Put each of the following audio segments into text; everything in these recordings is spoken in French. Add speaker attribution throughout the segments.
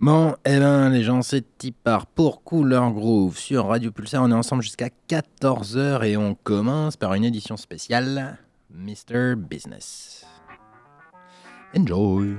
Speaker 1: Bon, eh ben les gens, c'est Tipar pour Couleur Groove sur Radio Pulsar. On est ensemble jusqu'à 14h et on commence par une édition spéciale Mr. Business. Enjoy!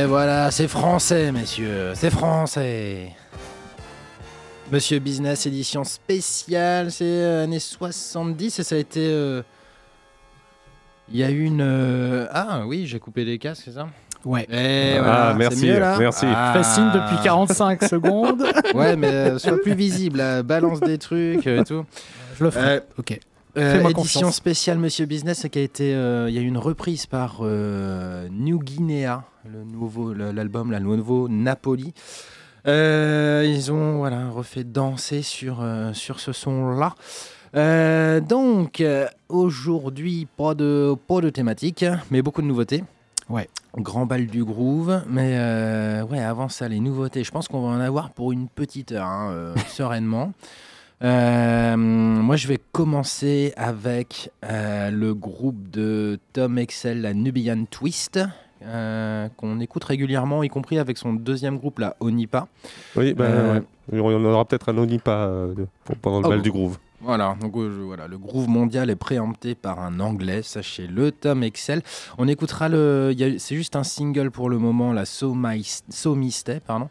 Speaker 2: Et
Speaker 1: voilà, c'est français, messieurs, c'est français. Monsieur Business édition spéciale, c'est euh, années 70 et ça a été. euh, Il y a eu une. euh, Ah oui, j'ai coupé les casques, c'est ça?
Speaker 3: Ouais.
Speaker 1: Et
Speaker 4: Ah,
Speaker 1: voilà,
Speaker 4: merci,
Speaker 1: mieux, là
Speaker 4: merci.
Speaker 1: Ah.
Speaker 3: Fais signe depuis 45 secondes.
Speaker 1: Ouais, mais euh, sois plus visible, balance des trucs et tout.
Speaker 3: Je le ferai.
Speaker 1: Euh,
Speaker 3: ok.
Speaker 1: Euh, édition
Speaker 3: confiance.
Speaker 1: spéciale Monsieur Business qui a été, euh, il y a eu une reprise par euh, New Guinea, le nouveau, l'album, là, le nouveau Napoli. Euh, ils ont voilà refait danser sur sur ce son-là. Euh, donc aujourd'hui pas de pas de thématique, mais beaucoup de nouveautés.
Speaker 3: Ouais.
Speaker 1: Grand bal du groove, mais ouais avant ça les nouveautés. Je pense qu'on va en avoir pour une petite heure, hein, sereinement. Euh, moi, je vais commencer avec euh, le groupe de Tom Excel, la Nubian Twist, euh, qu'on écoute régulièrement, y compris avec son deuxième groupe, la Onipa.
Speaker 4: Oui,
Speaker 1: Euh,
Speaker 4: ouais. on aura peut-être un Onipa pendant le
Speaker 1: Oh.
Speaker 4: bal du groove.
Speaker 1: Voilà, donc euh, voilà, le groove mondial est préempté par un anglais, sachez-le, Tom Excel. On écoutera le, c'est juste un single pour le moment, la So, Misty, pardon.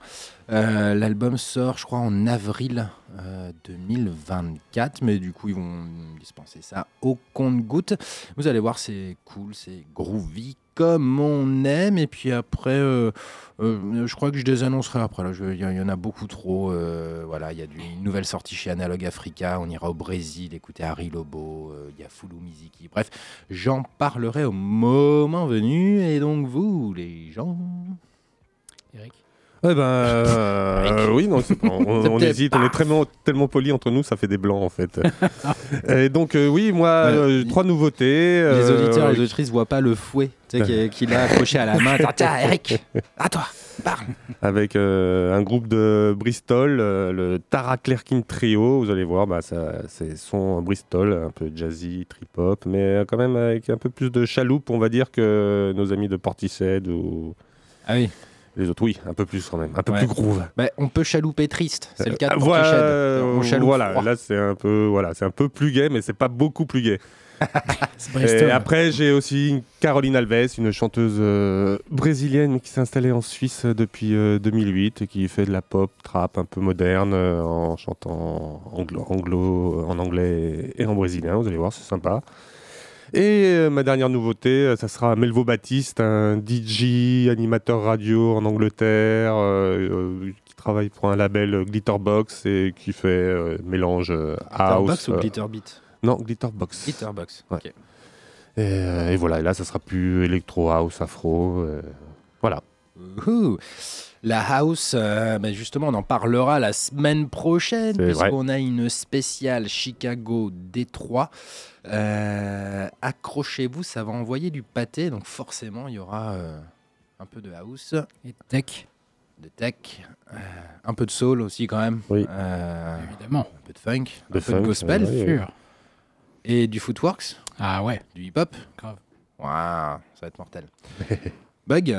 Speaker 1: Euh, L'album sort, je crois, en avril euh, 2024, mais du coup ils vont dispenser ça au compte-goutte. Vous allez voir, c'est cool, c'est groovy comme on aime. Et puis après, euh, euh, je crois que je désannoncerai après. là. Je- Il y, en a beaucoup trop. euh, voilà, il y a une nouvelle sortie chez Analog Africa. On ira au Brésil écouter Harry Lobo. Il y a Fulu Miziki. Bref, j'en parlerai au moment venu. Et donc vous, les gens.
Speaker 3: Eric?
Speaker 4: Ouais, ben. euh, oui, non, pas- on, hésite, on est tellement, tellement poli entre nous, ça fait des blancs en fait. et donc, euh, oui, moi, euh, trois nouveautés.
Speaker 1: Les auditeurs et les auditrices voient pas le fouet qu'il- a accroché à la main. Tiens, Eric, à toi, parle.
Speaker 4: avec un groupe de Bristol, le Tara Clerkin Trio. Vous allez voir, bah, ça, c'est son Bristol, un peu jazzy, trip-hop, mais quand même avec un peu plus de chaloupe, on va dire, que nos amis de Portishead ou
Speaker 1: Ah oui.
Speaker 4: Les autres. Oui, un peu plus quand même, un peu
Speaker 1: Ouais.
Speaker 4: plus groove.
Speaker 1: Bah, on peut chalouper triste. C'est le cas de
Speaker 4: Ah,
Speaker 1: Portishead.
Speaker 4: voilà,
Speaker 1: On
Speaker 4: voilà,
Speaker 1: froid.
Speaker 4: là c'est un peu, voilà, c'est un peu plus gay, mais c'est pas beaucoup plus gay. Et après, j'ai aussi Caroline Alves, une chanteuse euh, brésilienne qui s'est installée en Suisse euh, depuis euh, 2008 et qui fait de la pop trap un peu moderne euh, en chantant anglo, anglo- en anglais et en brésilien. Vous allez voir, c'est sympa. Et euh, ma dernière nouveauté, euh, ça sera Melvo Baptiste, un DJ, animateur radio en Angleterre, euh, qui travaille pour un label Glitterbox et qui fait mélange house.
Speaker 1: Glitterbox ou Glitterbeat
Speaker 4: non, Glitterbox.
Speaker 1: Glitterbox.
Speaker 4: Ouais.
Speaker 1: ok.
Speaker 4: Et, et voilà, et là, ça sera plus électro house, afro. voilà.
Speaker 1: Ouhou. La house, euh, bah, justement, on en parlera la semaine prochaine, puisqu'on a une spéciale Chicago-Détroit. Euh, Accrochez-vous, ça va envoyer du pâté, donc forcément, il y aura euh, un peu de house,
Speaker 3: Et tech,
Speaker 1: de tech, euh, un peu de soul aussi, quand même.
Speaker 4: Oui.
Speaker 1: Euh,
Speaker 3: évidemment.
Speaker 1: un peu de funk,
Speaker 4: De
Speaker 1: un peu de gospel,
Speaker 4: euh, oui, oui.
Speaker 3: Sûr.
Speaker 1: et du footworks,
Speaker 3: Ah ouais.
Speaker 1: du hip-hop.
Speaker 3: Grave.
Speaker 1: Waouh, ça va être mortel. Bug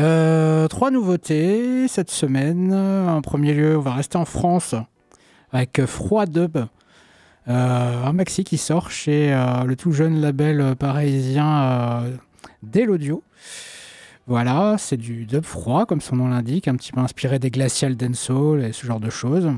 Speaker 3: Euh, trois nouveautés cette semaine. En premier lieu, on va rester en France avec Froid Dub, euh, un maxi qui sort chez euh, le tout jeune label euh, parisien euh, Dell Audio. Voilà, c'est du dub froid, comme son nom l'indique, un petit peu inspiré des Glacial Dancehall et ce genre de choses.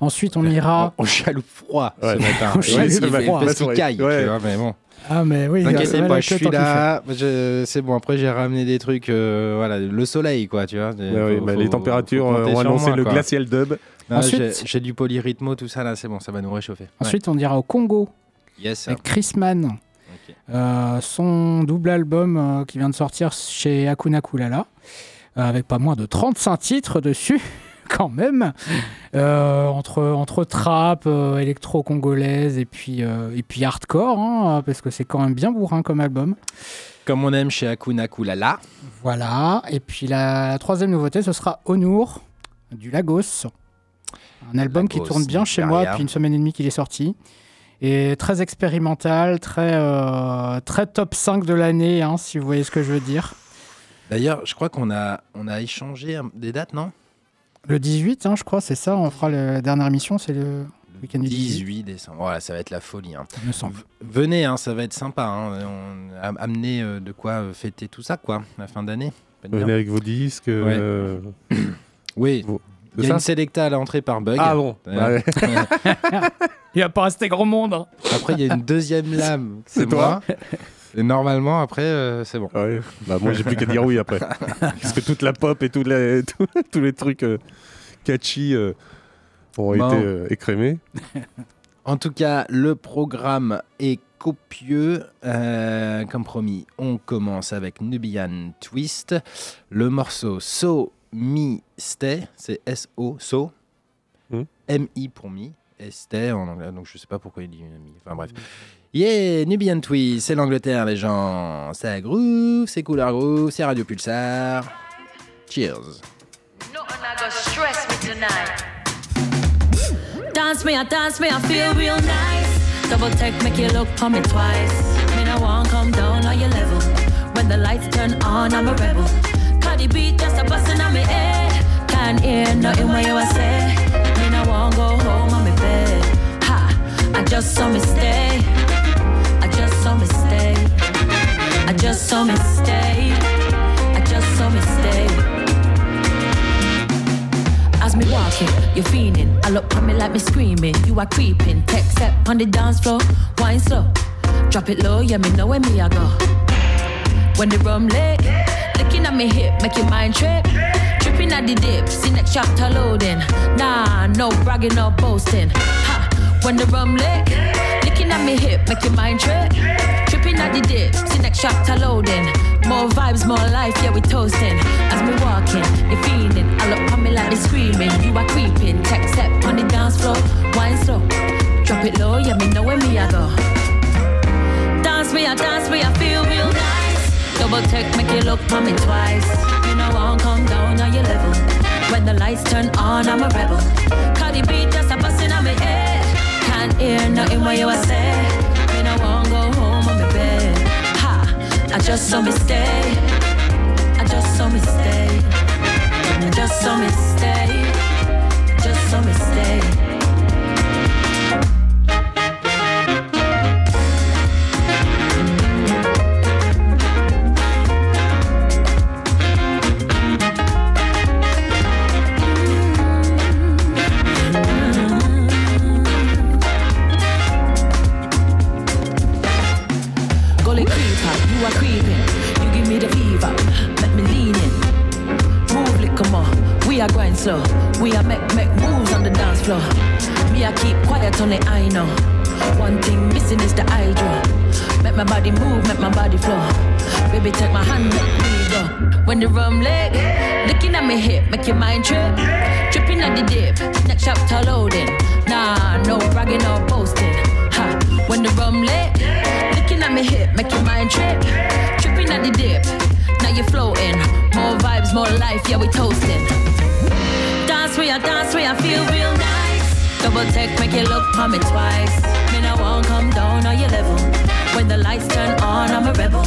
Speaker 3: Ensuite, on ira.
Speaker 1: On chaloupe froid
Speaker 4: Ouais.
Speaker 1: ce matin. Oui,
Speaker 3: chaloupe froid.
Speaker 1: Parce qu'il caille,
Speaker 4: Ouais.
Speaker 1: tu vois, mais bon.
Speaker 3: Ah, mais oui,
Speaker 1: T'inquiète pas, je suis là. Je- C'est bon, après j'ai ramené des trucs, euh, voilà, le soleil, quoi, tu vois.
Speaker 4: Ouais, oui, bah, les températures euh, ont annoncé le glacial dub.
Speaker 3: Ensuite-
Speaker 1: j'ai- du polyrythmo, tout ça, là, c'est bon, ça va nous réchauffer. Ouais.
Speaker 3: Ensuite, on ira au Congo
Speaker 1: Yes.
Speaker 3: avec Chris Mann. Euh, son double album euh, qui vient de sortir chez Akuna Kulala, euh, avec pas moins de 35 titres dessus, quand même, entre, entre trap, électro-congolaise et puis, et puis hardcore, hein, parce que c'est quand même bien bourrin comme album.
Speaker 1: Comme on aime chez Akuna Kulala.
Speaker 3: Voilà, et puis la, troisième nouveauté, ce sera Honour, du Lagos. Un album qui tourne bien chez moi depuis une semaine et demie qu'il est sorti. Et très expérimental, très, euh, très top 5 de l'année, hein, si vous voyez ce que je veux dire.
Speaker 1: D'ailleurs, je crois qu'on a, on a échangé des dates, non?
Speaker 3: Le 18, hein, je crois, c'est ça, on fera la dernière émission, c'est le week-end du 18,
Speaker 1: 18 décembre. Voilà, ça va être la folie. hein.
Speaker 3: me semble.
Speaker 1: Venez, hein, ça va être sympa. hein. On a amené euh, de quoi euh, fêter tout ça, quoi, la fin d'année.
Speaker 4: Venez avec vos disques. euh,
Speaker 1: Oui, il y a
Speaker 4: ça
Speaker 1: une sélecta à l'entrée par bug.
Speaker 4: Ah bon
Speaker 1: Ouais.
Speaker 4: bah, ouais.
Speaker 3: Il va pas rester grand monde. hein.
Speaker 1: Après, il y a une deuxième lame.
Speaker 4: C'est
Speaker 1: moi. Et normalement, après, euh, c'est bon.
Speaker 4: Ouais. Bah, moi, j'ai plus qu'à dire oui après. Parce que toute la pop et tous les, tous, tous les trucs euh, catchy euh, ont
Speaker 1: Bon.
Speaker 4: été euh, écrémés.
Speaker 1: En tout cas, le programme est copieux. Euh, comme promis, on commence avec Nubian Twist. Le morceau So Mi Stay, c'est S-O, So.
Speaker 4: Hmm.
Speaker 1: M-I pour mi. Et Stay en anglais, donc je sais pas pourquoi il dit mi. Enfin bref. Yeah, Nubian Twist, c'est l'Angleterre, les gens. C'est groove, c'est couleur groove, c'est Radio Pulsar. Cheers.
Speaker 5: Dance me, I dance me, I feel real nice. Double take, make you look for me twice. Me no want come down on your level. When the lights turn on, I'm a rebel. Cardi beat just a bustin' on me head. Can't hear nothing what you a say. Me no want go home on me bed. Ha, I just saw me stay. I just saw me stay. I just saw me stay. I just saw me stay. As me walking, you're fiending. I look at me like me screaming. You are creeping. Tech step on the dance floor, wine slow. Drop it low, yeah, me know where me I go. When the rum lick, licking at me hip, make your mind trip. Tripping at the dip, see next chapter loading. Nah, no bragging or boasting. Ha, when the rum lick, licking at me hip, make your mind trip. Tripping at the dip, see next chapter loading. More vibes, more life, yeah, we toasting. As me walking, you feeling. I look on me like me screaming. You are creeping. Tech step on the dance floor. Wine slow. Drop it low, yeah, me know where me I go. Dance me, I dance me, I feel real nice. Double tech, make you look on me twice. You know I won't come down on your level. When the lights turn on, I'm a rebel. Cardi B just a bustin' on me head. Can't hear nothing what you a say. Me no won't go home on me bed. Ha, I just saw me stay. I just saw me stay. I just saw me stay. We are going slow. We are make make moves on the dance floor. Me I keep quiet on the I know. One thing missing is the hydro. Make my body move, make my body flow. Baby, take my hand, let me go. When the rum leg, looking at me hip, make your mind trip. Tripping at the dip, next chapter loading. Nah, no bragging or boasting. Ha, when the rum leg, looking at me hip, make your mind trip. Tripping at the dip, now you're floating. More vibes, more life, yeah, we toasting. Dance where I dance where I feel real nice. Double take, make you look on me twice. Me no won't come down on your level. When the lights turn on, I'm a rebel.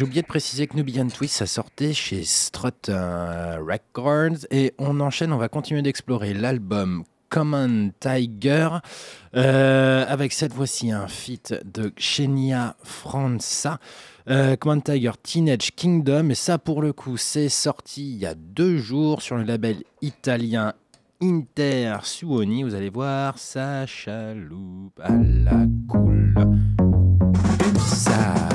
Speaker 1: J'ai oublié de préciser que Nubian Twist, ça sortait chez Strut Records. Et on enchaîne, on va continuer d'explorer l'album Common Tiger, euh, avec cette fois-ci un feat de Xenia Franza. Euh, Common Tiger Teenage Kingdom, et ça pour le coup, c'est sorti il y a deux jours sur le label italien Inter Suoni. Vous allez voir, ça chaloupe à la cool. Ça.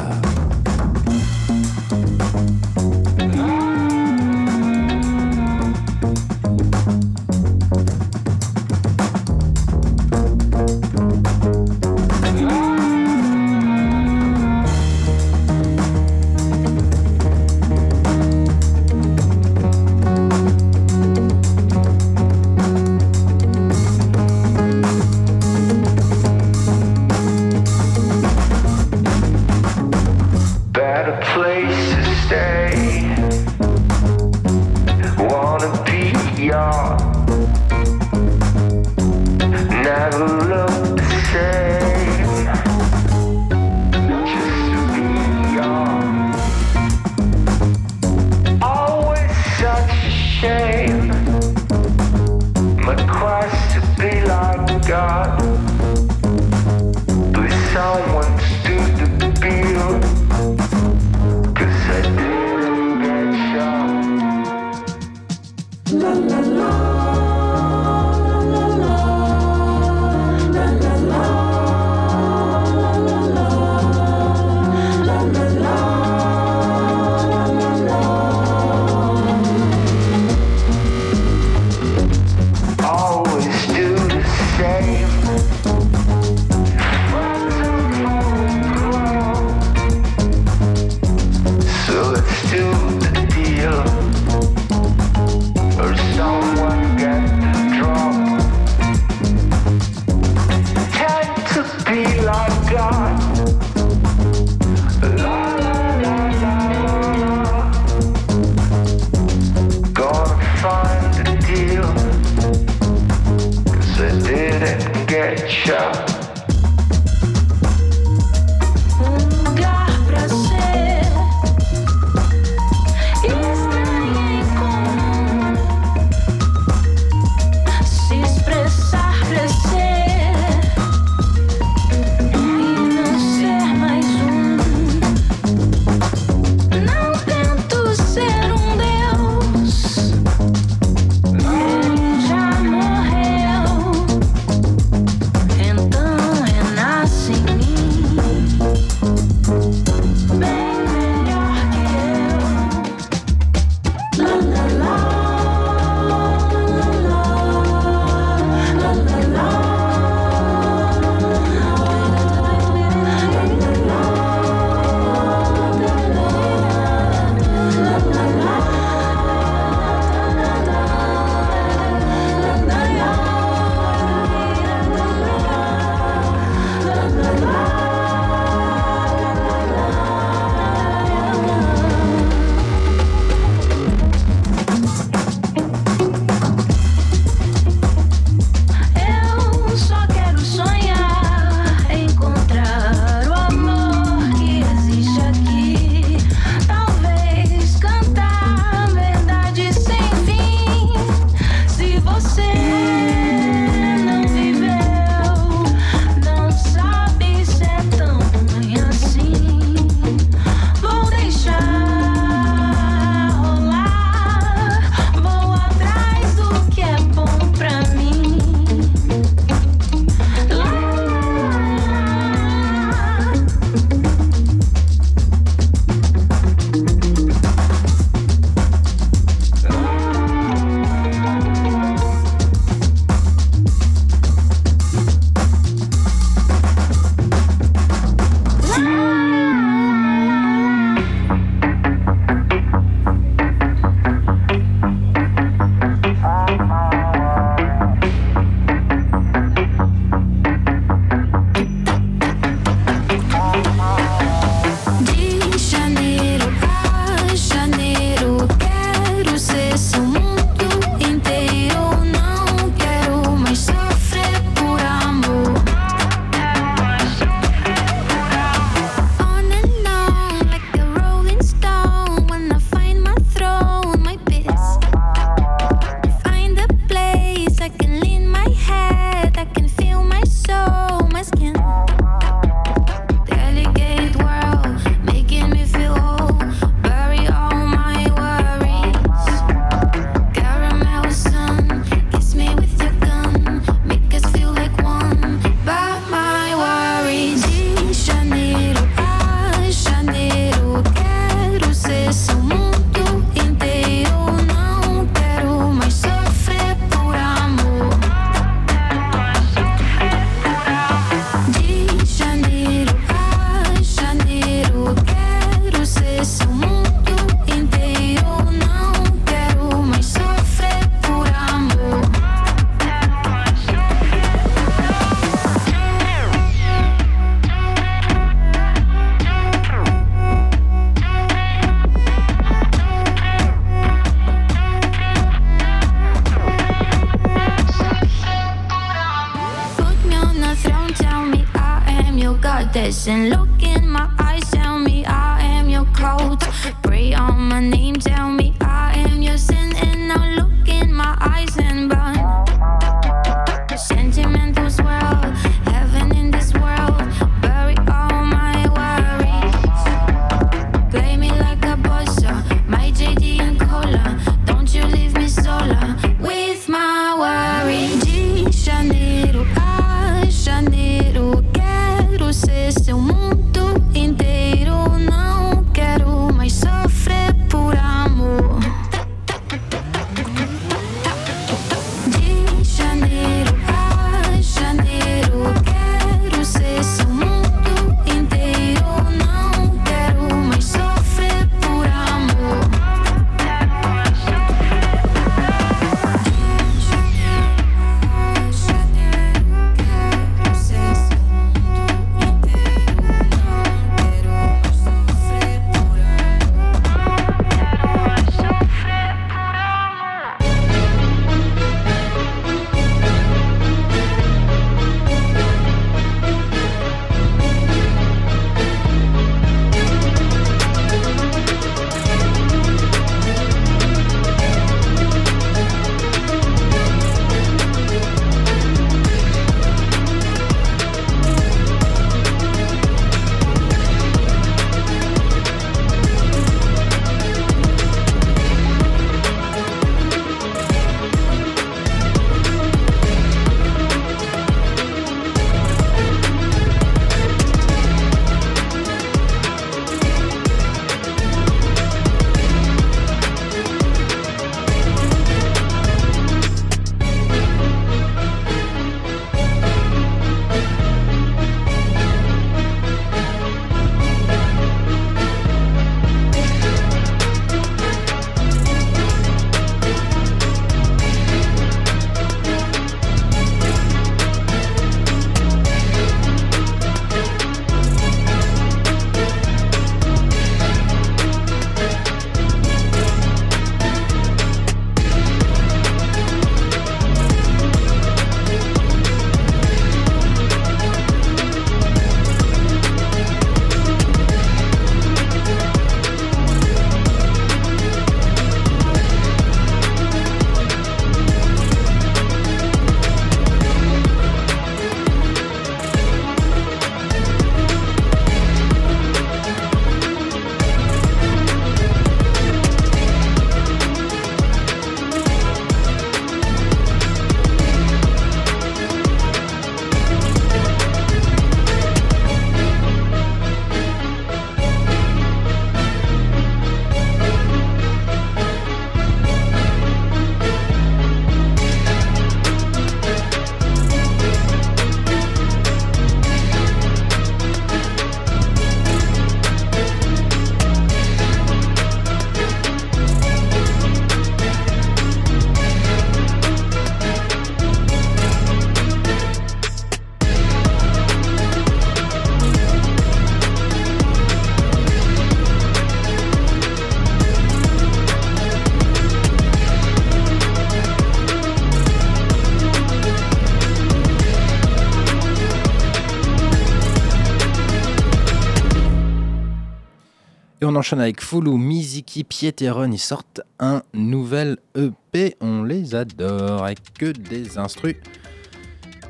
Speaker 1: avec Foulou, Miziki, Pieteron. Ils sortent un nouvel EP. On les adore avec que des instrus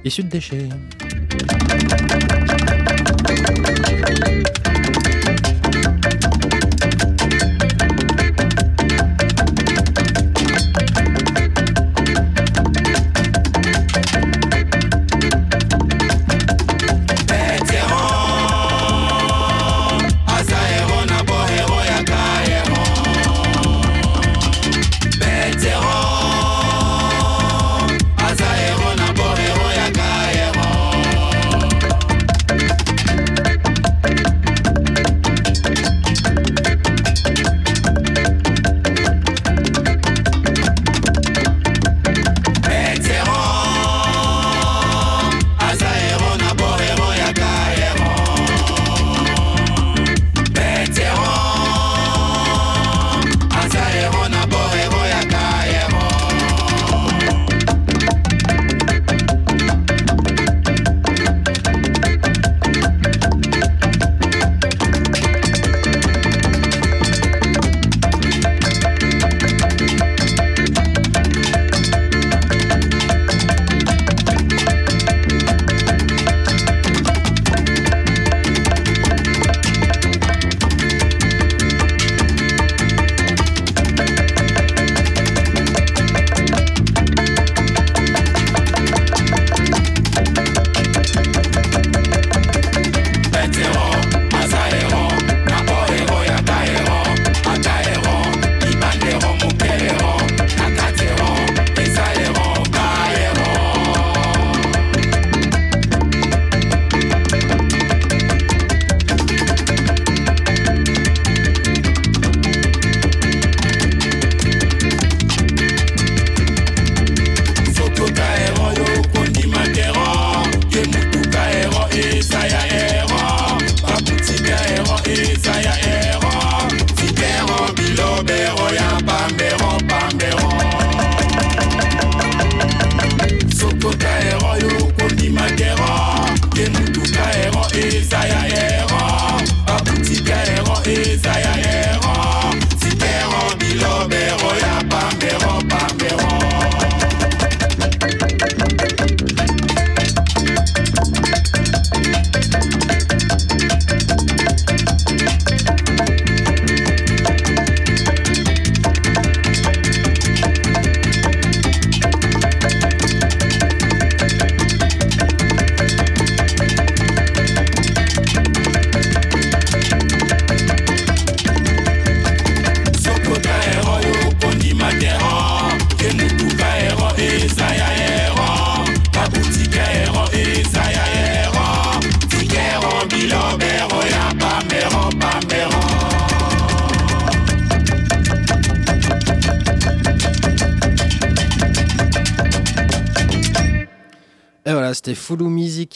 Speaker 1: issus de déchets.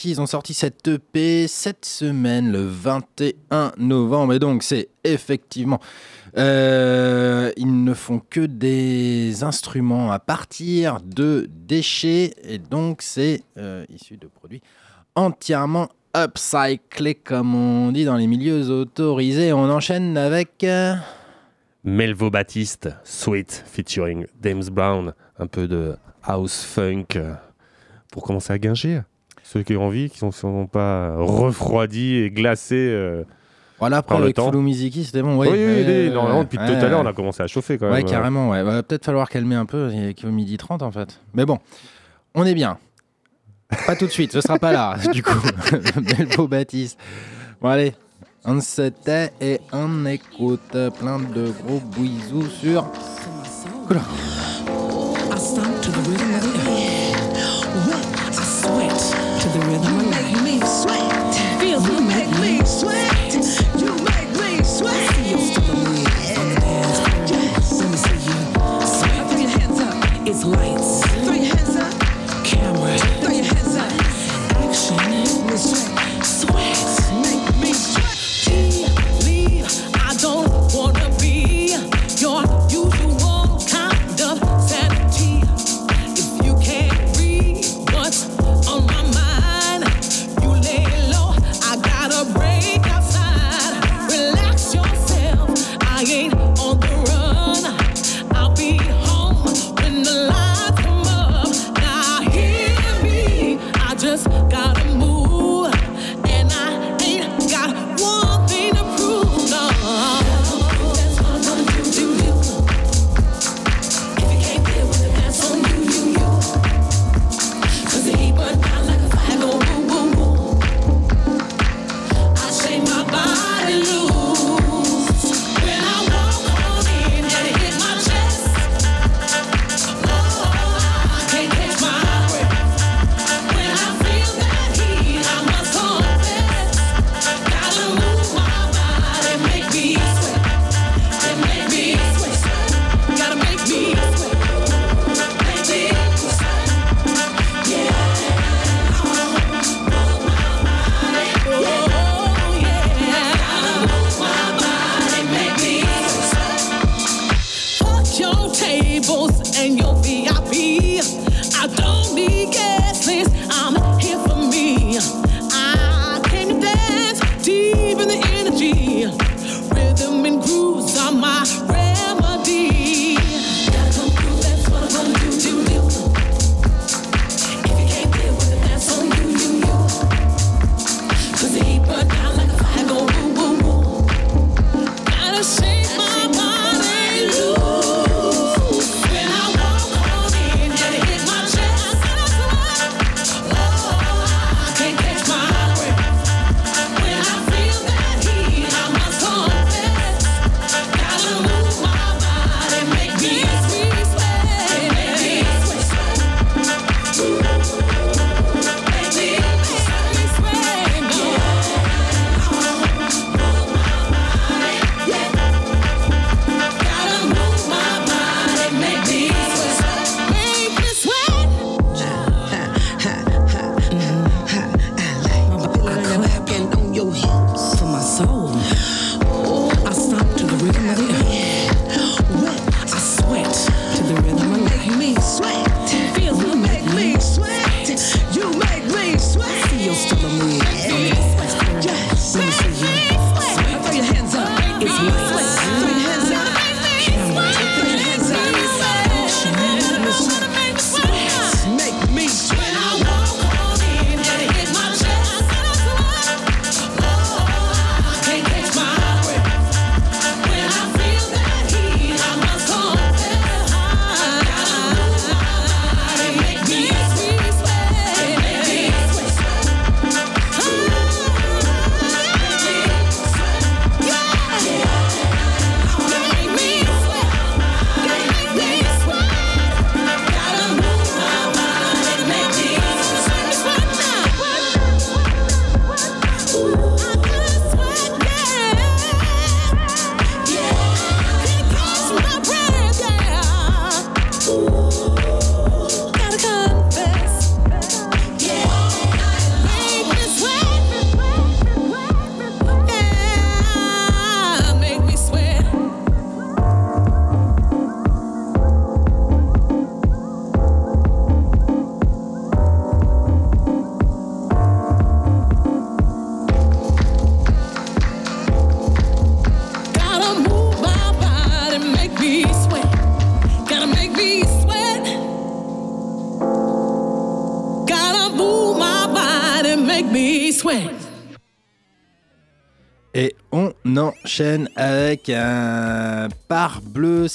Speaker 1: Ils ont sorti cette EP cette semaine, le 21 novembre. Et donc, c'est effectivement. euh, ils ne font que des instruments à partir de déchets. Et donc, c'est euh, issu de produits entièrement upcyclés, comme on dit dans les milieux autorisés. On enchaîne avec. euh,
Speaker 4: Baptiste, Sweet, featuring James Brown, un peu de house funk euh, pour commencer à guinger. Ceux qui ont envie, qui ne sont pas refroidis et glacés. euh.
Speaker 1: Voilà, après,
Speaker 4: Par le
Speaker 1: avec
Speaker 4: temps.
Speaker 1: C'était bon.
Speaker 4: Oui,
Speaker 1: Oui,
Speaker 4: oui, non, non, depuis
Speaker 1: ouais,
Speaker 4: tout à l'heure, on a commencé à chauffer quand
Speaker 1: Ouais,
Speaker 4: même.
Speaker 1: carrément, ouais. Va peut-être falloir calmer un peu, il est qu'au midi 30 en fait. Mais bon, on est bien. Pas tout de suite, ce sera pas là, du coup. Belvo Baptiste. Bon, allez, on se tait et on écoute plein de gros bisous sur. Oula.
Speaker 6: The rhythm of You make me sweat. Feels you make me sweat. You make me sweat. See your stupid legs on the dance floor. Yes. Let me see you sweat. Throw your hands up. It's lights. Throw your hands up. Camera. Throw your hands up. Action.
Speaker 5: Energy. Rhythm and grooves are my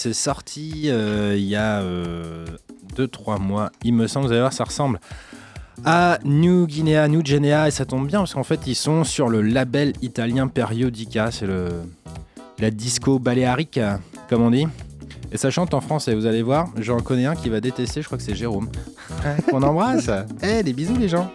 Speaker 1: C'est sorti euh, il y a 2-3 mois. Il me semble, vous allez voir, ça ressemble à New Guinea, New Guinea. Et ça tombe bien parce qu'en fait, ils sont sur le label italien Periodica. C'est le la disco baléarique, comme on dit. Et ça chante en français, vous allez voir. J'en connais un qui va détester, je crois que c'est Jérôme. On embrasse. Eh, des bisous les gens.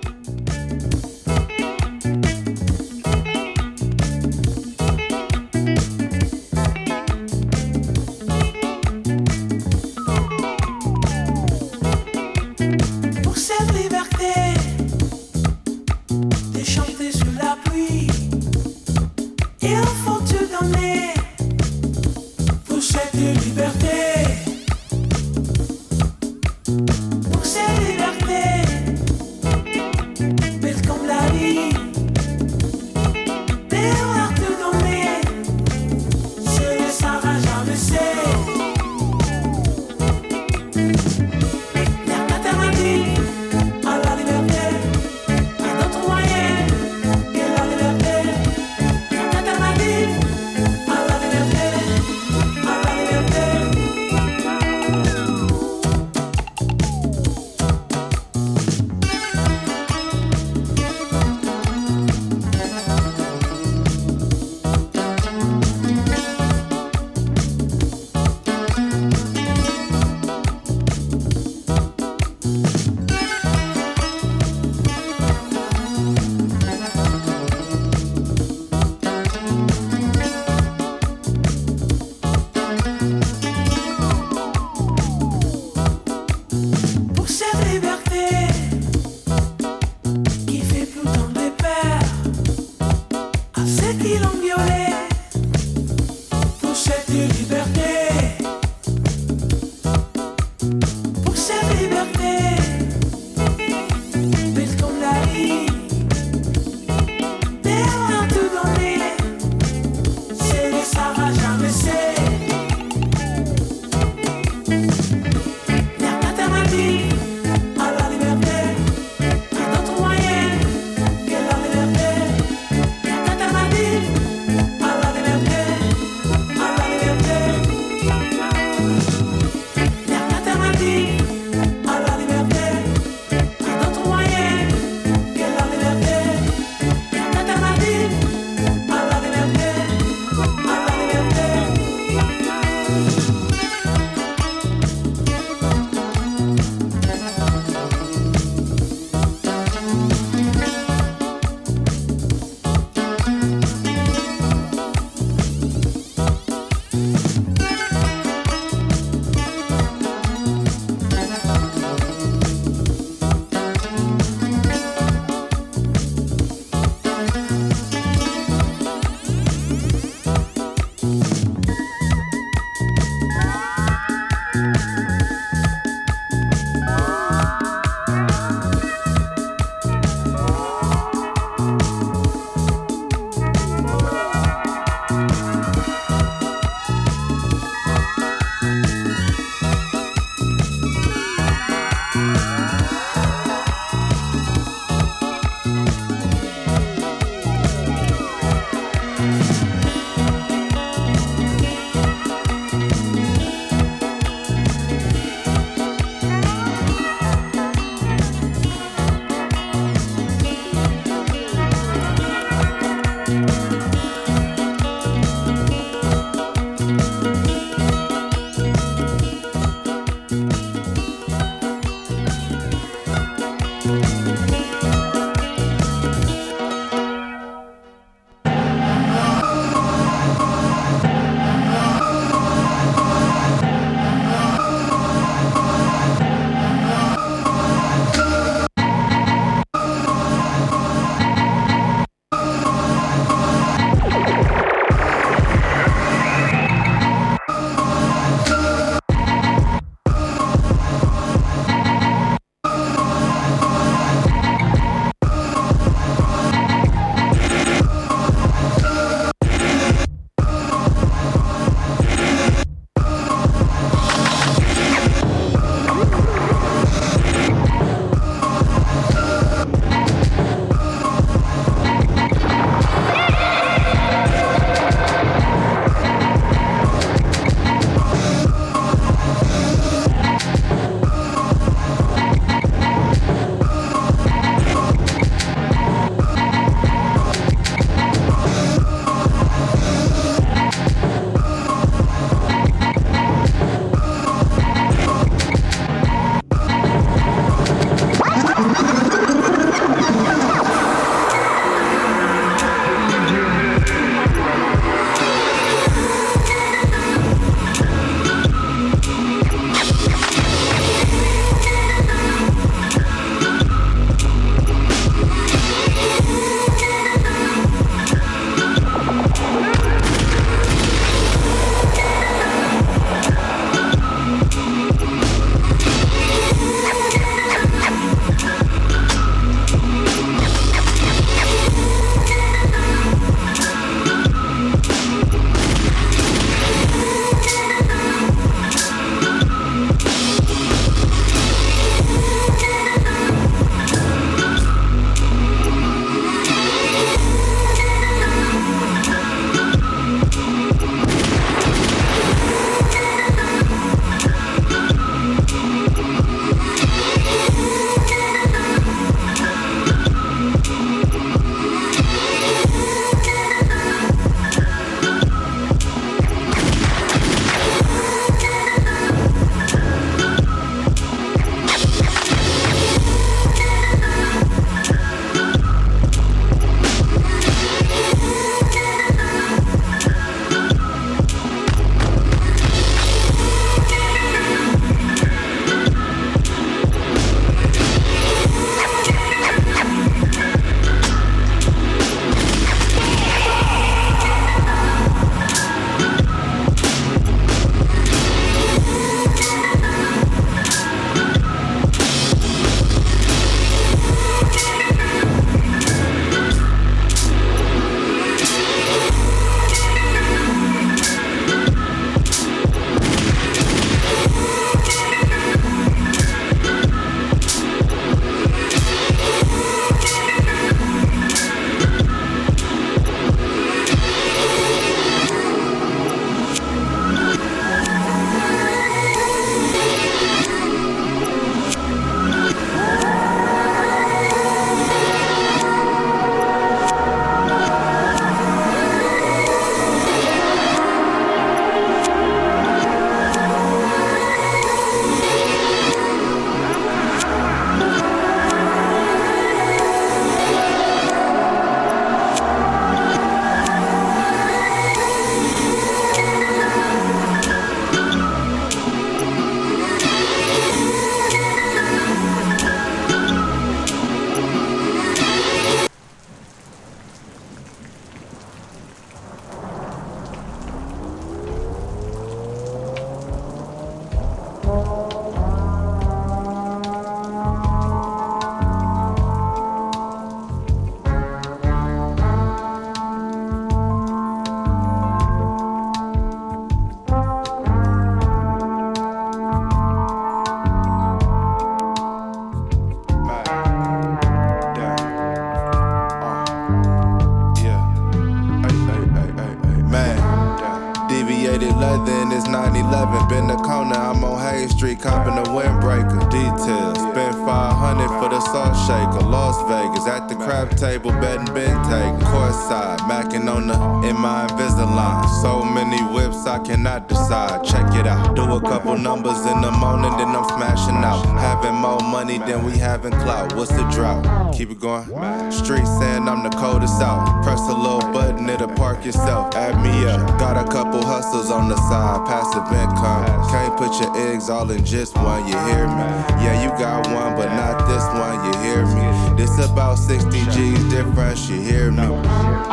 Speaker 7: Numbers in the morning, then I'm smashing out. Having more money than we having clout. What's the drought? Keep it going. Street saying I'm the coldest out. Press a little button, it'll park yourself. Add me up. Got a couple hustles on the side, passive income. Can't put your eggs all in just one, you hear me? Yeah, you got one, but not this one, you hear me? This about 60 G's difference, you hear me?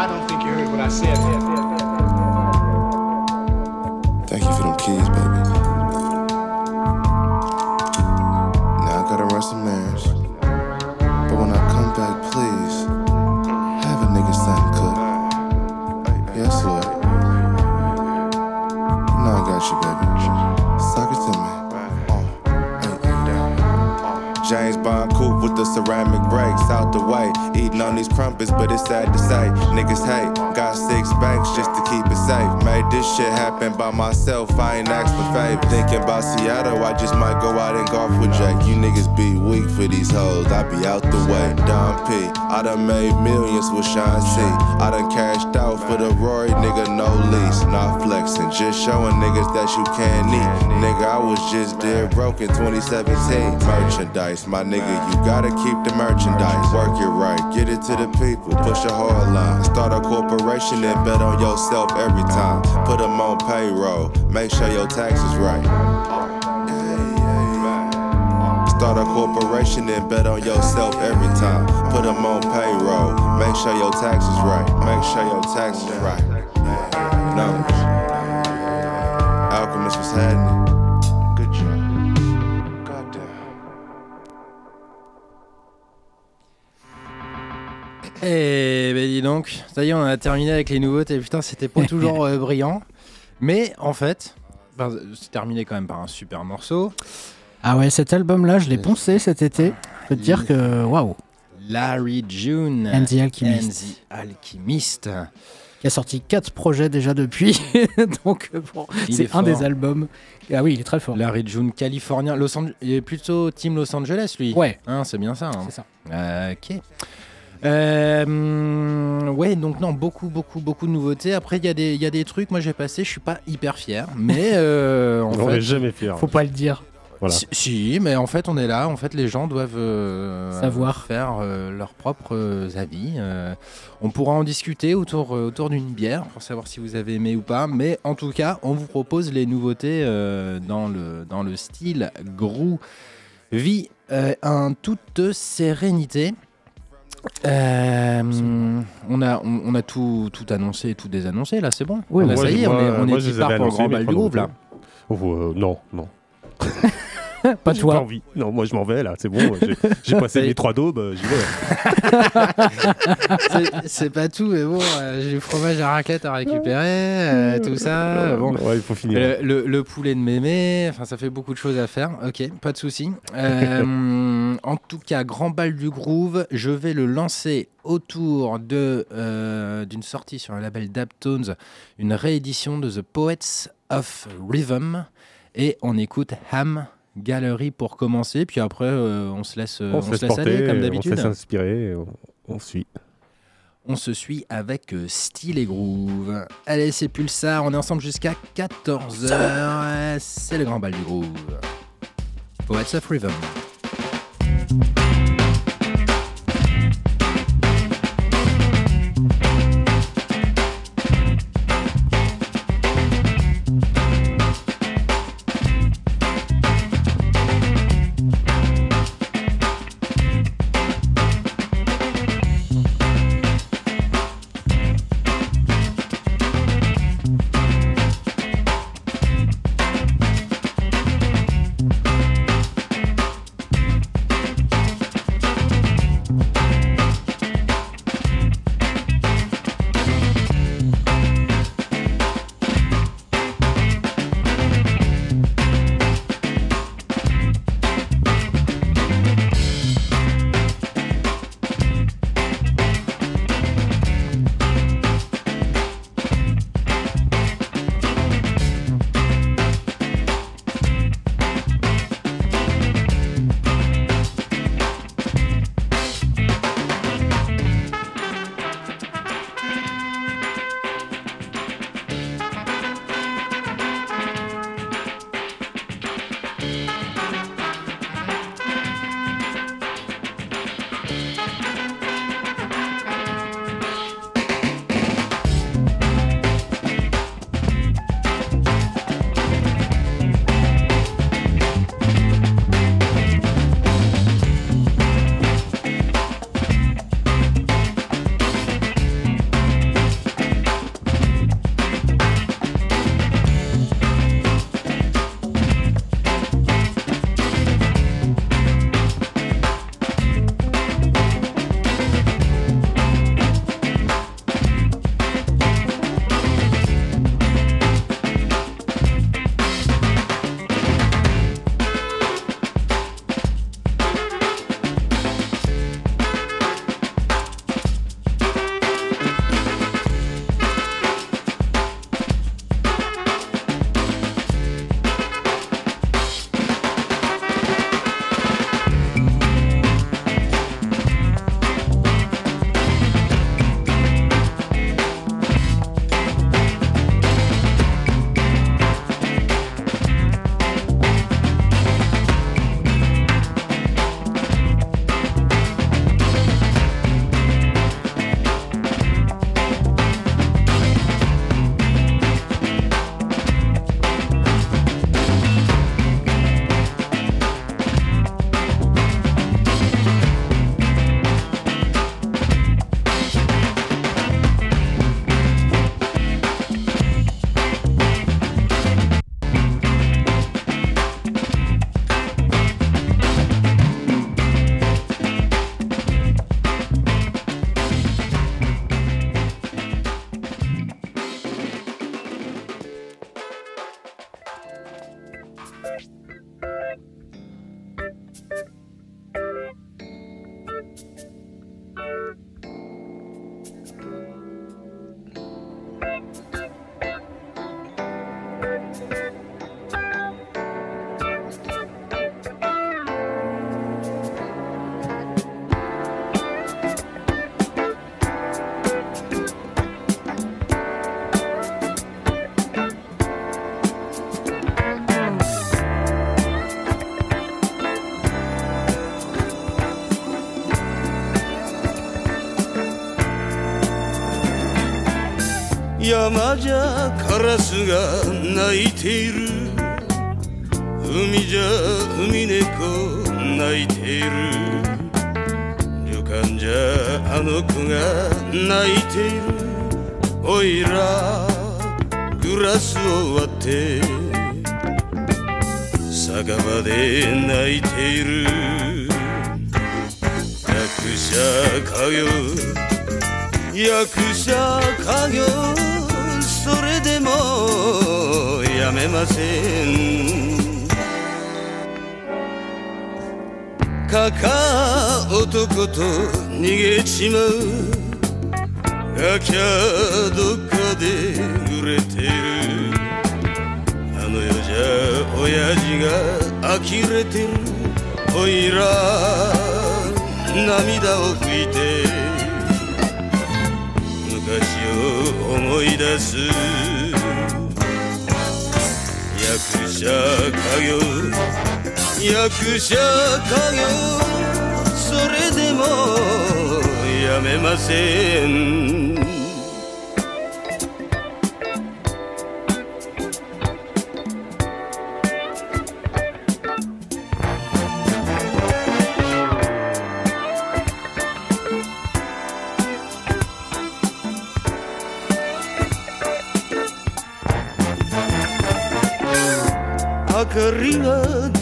Speaker 8: I don't think you heard what I said.
Speaker 7: to. Niggas hate, got six banks just keep it safe. Made this shit happen by myself. I ain't asked for favor. Thinking about Seattle, I just might go out and golf with Jack. You niggas be weak for these hoes. I be out the way. Don P. I done made millions with Sean C. I done cashed out for the Rory, nigga, no lease. Not flexing, just showing niggas that you can eat. Nigga, I was just dead broke in 2017. Merchandise, my nigga, you gotta keep the merchandise. Work it right, get it to the people, push a hard line. Start a corporation and bet on yourself every time. Put them on payroll, make sure your taxes right. Start a corporation and bet on yourself every time. Put them on payroll. Make sure your taxes right. Make sure your taxes right. Numbers. Alchemist was happening.
Speaker 1: Donc, ça y est, on a terminé avec les nouveautés. Putain, c'était pas toujours euh, brillant. Mais en fait, ben, c'est terminé quand même par un super morceau.
Speaker 3: Ah ouais, cet album-là, je l'ai poncé cet été. Je peux te dire que waouh,
Speaker 1: Larry June
Speaker 3: And the Alchemist.
Speaker 1: and the Alchemist.
Speaker 3: qui a sorti quatre projets déjà depuis. Donc euh, bon, c'est
Speaker 1: est
Speaker 3: un des albums. Ah oui, il est très fort.
Speaker 1: Larry June, californien. Los Ange- Il est plutôt Team Los Angeles, lui.
Speaker 3: Ouais.
Speaker 1: Hein, c'est bien ça. hein.
Speaker 3: C'est ça.
Speaker 1: Euh, ok. Euh, ouais, donc non, beaucoup, beaucoup, beaucoup de nouveautés. Après, il y, a des- il y a des trucs, moi j'ai passé, je suis pas hyper fier, mais euh, en
Speaker 4: On
Speaker 1: fait,
Speaker 4: n'est jamais fiers.
Speaker 3: Faut pas le dire.
Speaker 4: Voilà.
Speaker 1: si, si, mais en fait, on est là. En fait, les gens doivent euh,
Speaker 3: Savoir.
Speaker 1: faire euh, leurs propres avis. Euh, on pourra en discuter autour, euh, autour d'une bière pour savoir si vous avez aimé ou pas. Mais en tout cas, on vous propose les nouveautés euh, dans, le, dans le style groovy euh, en toute sérénité. Euh, on a, on, on a tout, tout annoncé, tout désannoncé là, c'est bon.
Speaker 3: Oui,
Speaker 1: Là,
Speaker 4: Moi,
Speaker 1: ça y est, on est, on
Speaker 4: moi,
Speaker 1: est
Speaker 4: je
Speaker 1: qui
Speaker 4: les
Speaker 1: part
Speaker 4: avais
Speaker 1: pour le
Speaker 4: annoncés,
Speaker 1: grand
Speaker 4: mais
Speaker 1: bal
Speaker 4: pas
Speaker 1: du groupe
Speaker 4: non
Speaker 1: là?
Speaker 4: plus. Oh, euh, non, non.
Speaker 3: Pas toi.
Speaker 4: Pas envie. Non, moi je m'en vais là, c'est bon. J'ai passé
Speaker 1: Mais-
Speaker 4: mes trois daubes, euh, j'y vais.
Speaker 1: C'est- pas tout, mais bon, euh, j'ai du fromage à raclette à récupérer, euh, tout ça. Bon.
Speaker 4: Ouais, il faut finir.
Speaker 1: Le, le- le poulet de mémé, enfin ça fait beaucoup de choses à faire. Ok, pas de souci. Euh, en tout cas, grand bal du groove, je vais le lancer autour de euh, d'une sortie sur le label Daptones, une réédition de The Poets of Rhythm, et on écoute Ham Gallery pour commencer, puis après euh, on se laisse, euh,
Speaker 4: on se laisse
Speaker 1: aller
Speaker 4: porter,
Speaker 1: comme
Speaker 4: on se
Speaker 1: d'habitude.
Speaker 4: laisse inspirer, on suit.
Speaker 1: On se suit avec euh, Style et Groove. Allez, c'est Pulsar, on est ensemble jusqu'à 14h. C'est le grand bal du groove. Poets of Rhythm.
Speaker 9: 山じゃカラスが鳴いている。海じゃ海猫泣いている。旅館じゃあの子が泣いている。おいらグラスを割って酒場で泣いている。役者家業役者家業やめません。かか男と逃げちまう。ガキャどっかで売れてる。あの世じゃ親父が呆れてる。おいら涙を拭いて。昔を思い出す。者家業役者家業それでもやめません。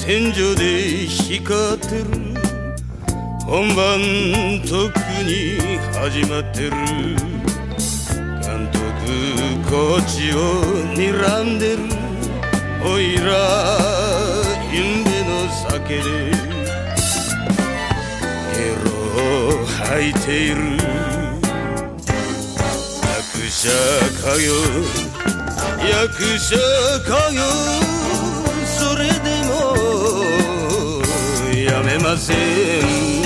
Speaker 9: 天井で光ってる。本番とっくに始まってる。監督こっちを睨んでる。おいらゆんべの酒で。ゲロを吐いている。役者家業役者家業
Speaker 10: fazer.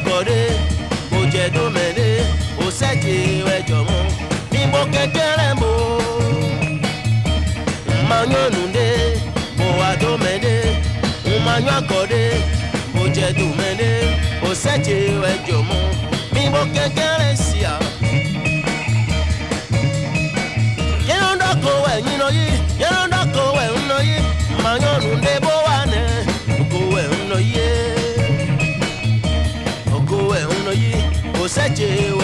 Speaker 10: akọ̀rẹ́
Speaker 11: kò jẹ́ dómẹ̀lẹ́ kò sẹ́jì ẹjọ́ mọ́ ní mo kékeré mo máa yán nùdé kò wá mo máa yán akọ̀rẹ́ kò jẹ́ dómẹ̀lẹ́ kò sẹ́jì ẹjọ́ mọ́ ní mo kékeré sí àwọn. do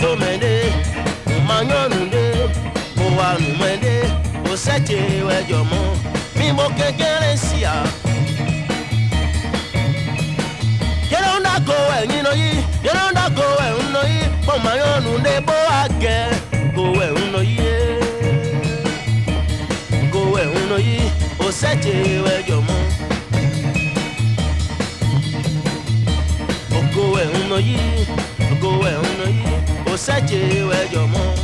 Speaker 11: to mede ma nyɔnu ɖe mo wa nume ɖe mo setse wɔ dzɔ mi mo kekele sia. yẹlẹ ń dàgọ ẹyin lọ yìí yẹlẹ ń dàgọ ẹhún lọ yìí mo ma nyɔnu ɖe bo agẹ go ẹhún lọ
Speaker 12: yìí go we lọ yi, mo setse wɔ dzɔ mɔ. Go away, no ye. Go away, no ye
Speaker 6: ó ṣẹ́jẹ̀ ẹ̀wẹ̀jọ̀ mọ́.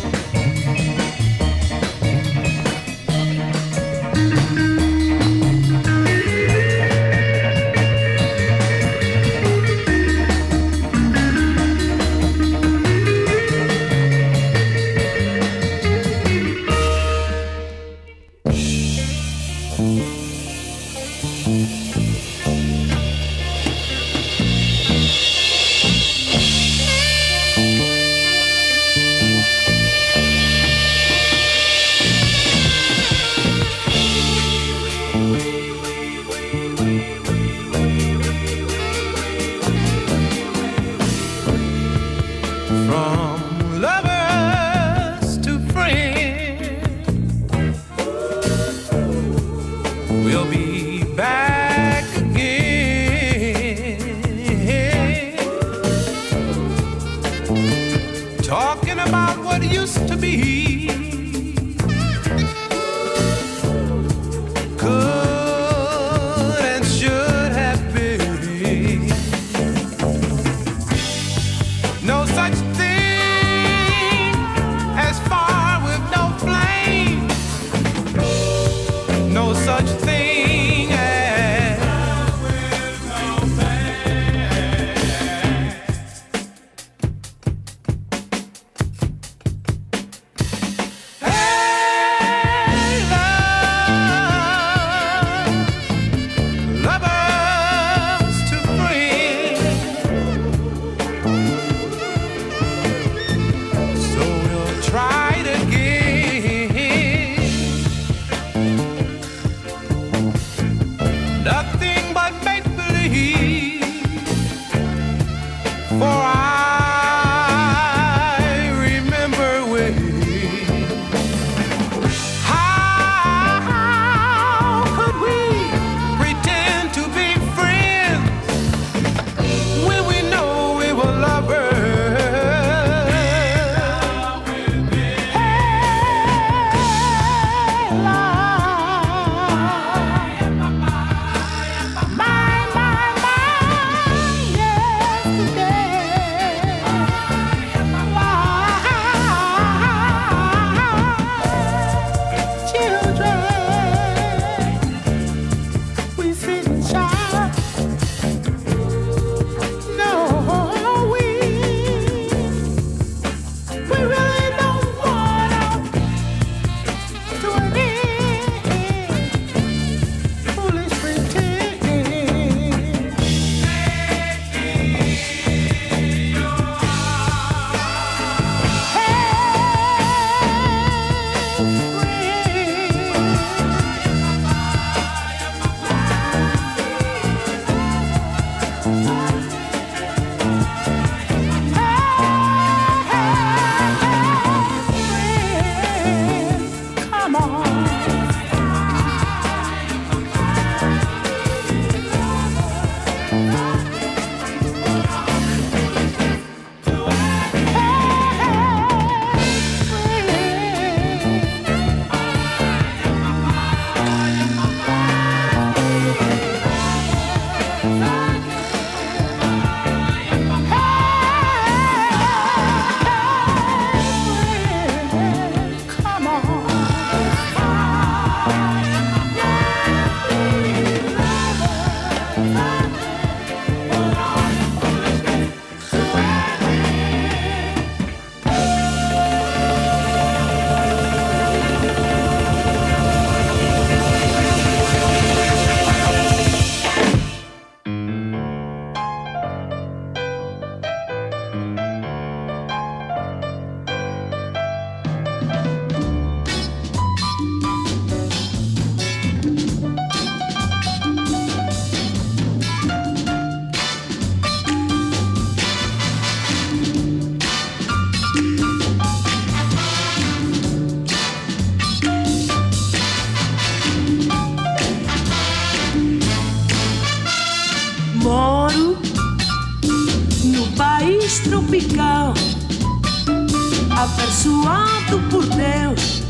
Speaker 6: Abençoado por Deus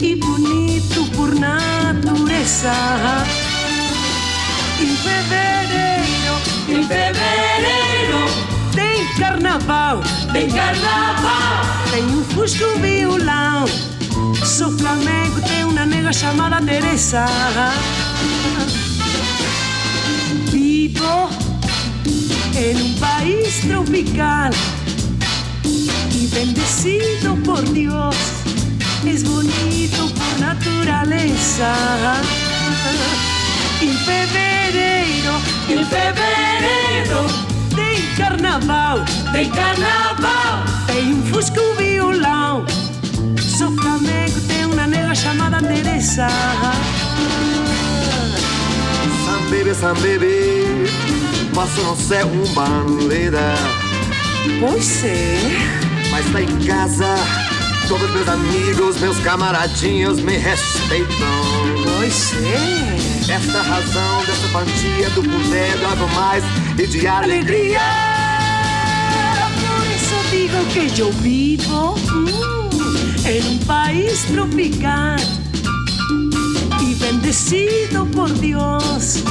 Speaker 6: e bonito por natureza. Em fevereiro, em fevereiro, tem carnaval, tem carnaval, tem um fusco violão. Sou flamengo, tem uma nega chamada Teresa. Vivo en un país tropical bendecido por Dios. Es bonito por naturaleza. En fevereiro, en fevereiro, tem carnaval, tem carnaval, tem um fusco violão. Sou flamengo, tem uma nega chamada Teresa.
Speaker 13: Some baby, posso não ser um bandeira.
Speaker 6: Pois é.
Speaker 13: Mas em casa, todos meus amigos, meus camaradinhos me respeitam.
Speaker 6: Pois é.
Speaker 13: Esta razão dessa quantia do poder do algo mais e de alegria.
Speaker 6: Por eso digo que yo vivo mm, en un país tropical y bendecido por Dios.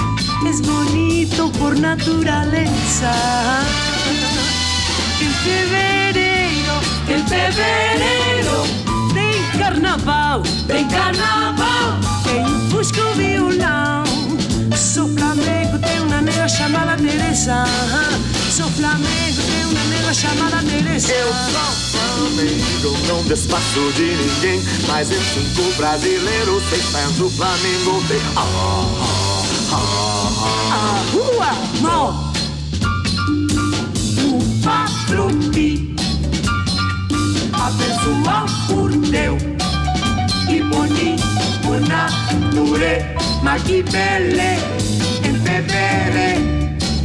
Speaker 6: Es bonito por naturaleza. En fevereiro, en fevereiro, tem carnaval, tem carnaval, tem um fusco violão. Sou flamengo, tem uma nega chamada Teresa. Sou flamengo, tem uma nega chamada Teresa.
Speaker 13: Eu sou Flamengo, não despacho de ninguém. Mas eu sinto brasileiro, seis pés do Flamengo. Tem... Ah, ah, ah,
Speaker 6: A rua mal pessoal por Deus. E bonito por nature Mas que beleza.
Speaker 14: Em fevereiro,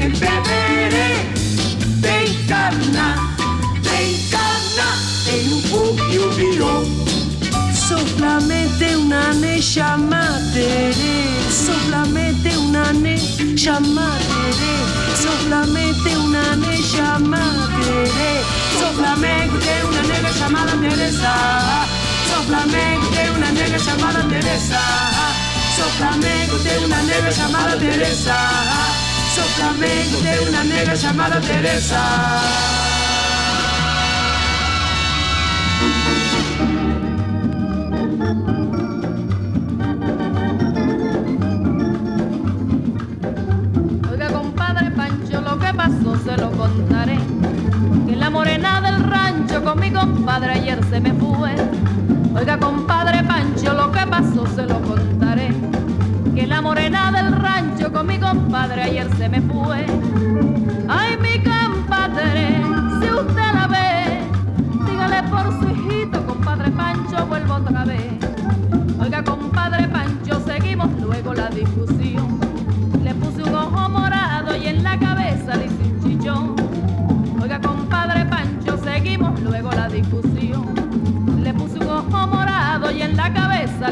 Speaker 14: em fevereiro. Tem cana, tem cana Tem um pouco e um virou. Uma una ne chamate Solamente solamente una ne chamaré, solamente una ne chamaré, solamente una nega chamada Teresa,
Speaker 15: solamente una nega chamada Teresa, solamente una nega chamada Teresa, solamente una nega chamada Teresa. Compadre ayer se me fue. Oiga, compadre Pancho, lo que pasó se lo contaré. Que la morena del rancho con mi compadre ayer se me fue. Ay, mi compadre, si usted la ve, dígale por su hijito, compadre Pancho, vuelvo otra vez. Oiga, compadre Pancho, seguimos luego la discusión. Le puse un ojo morado y en la cabeza le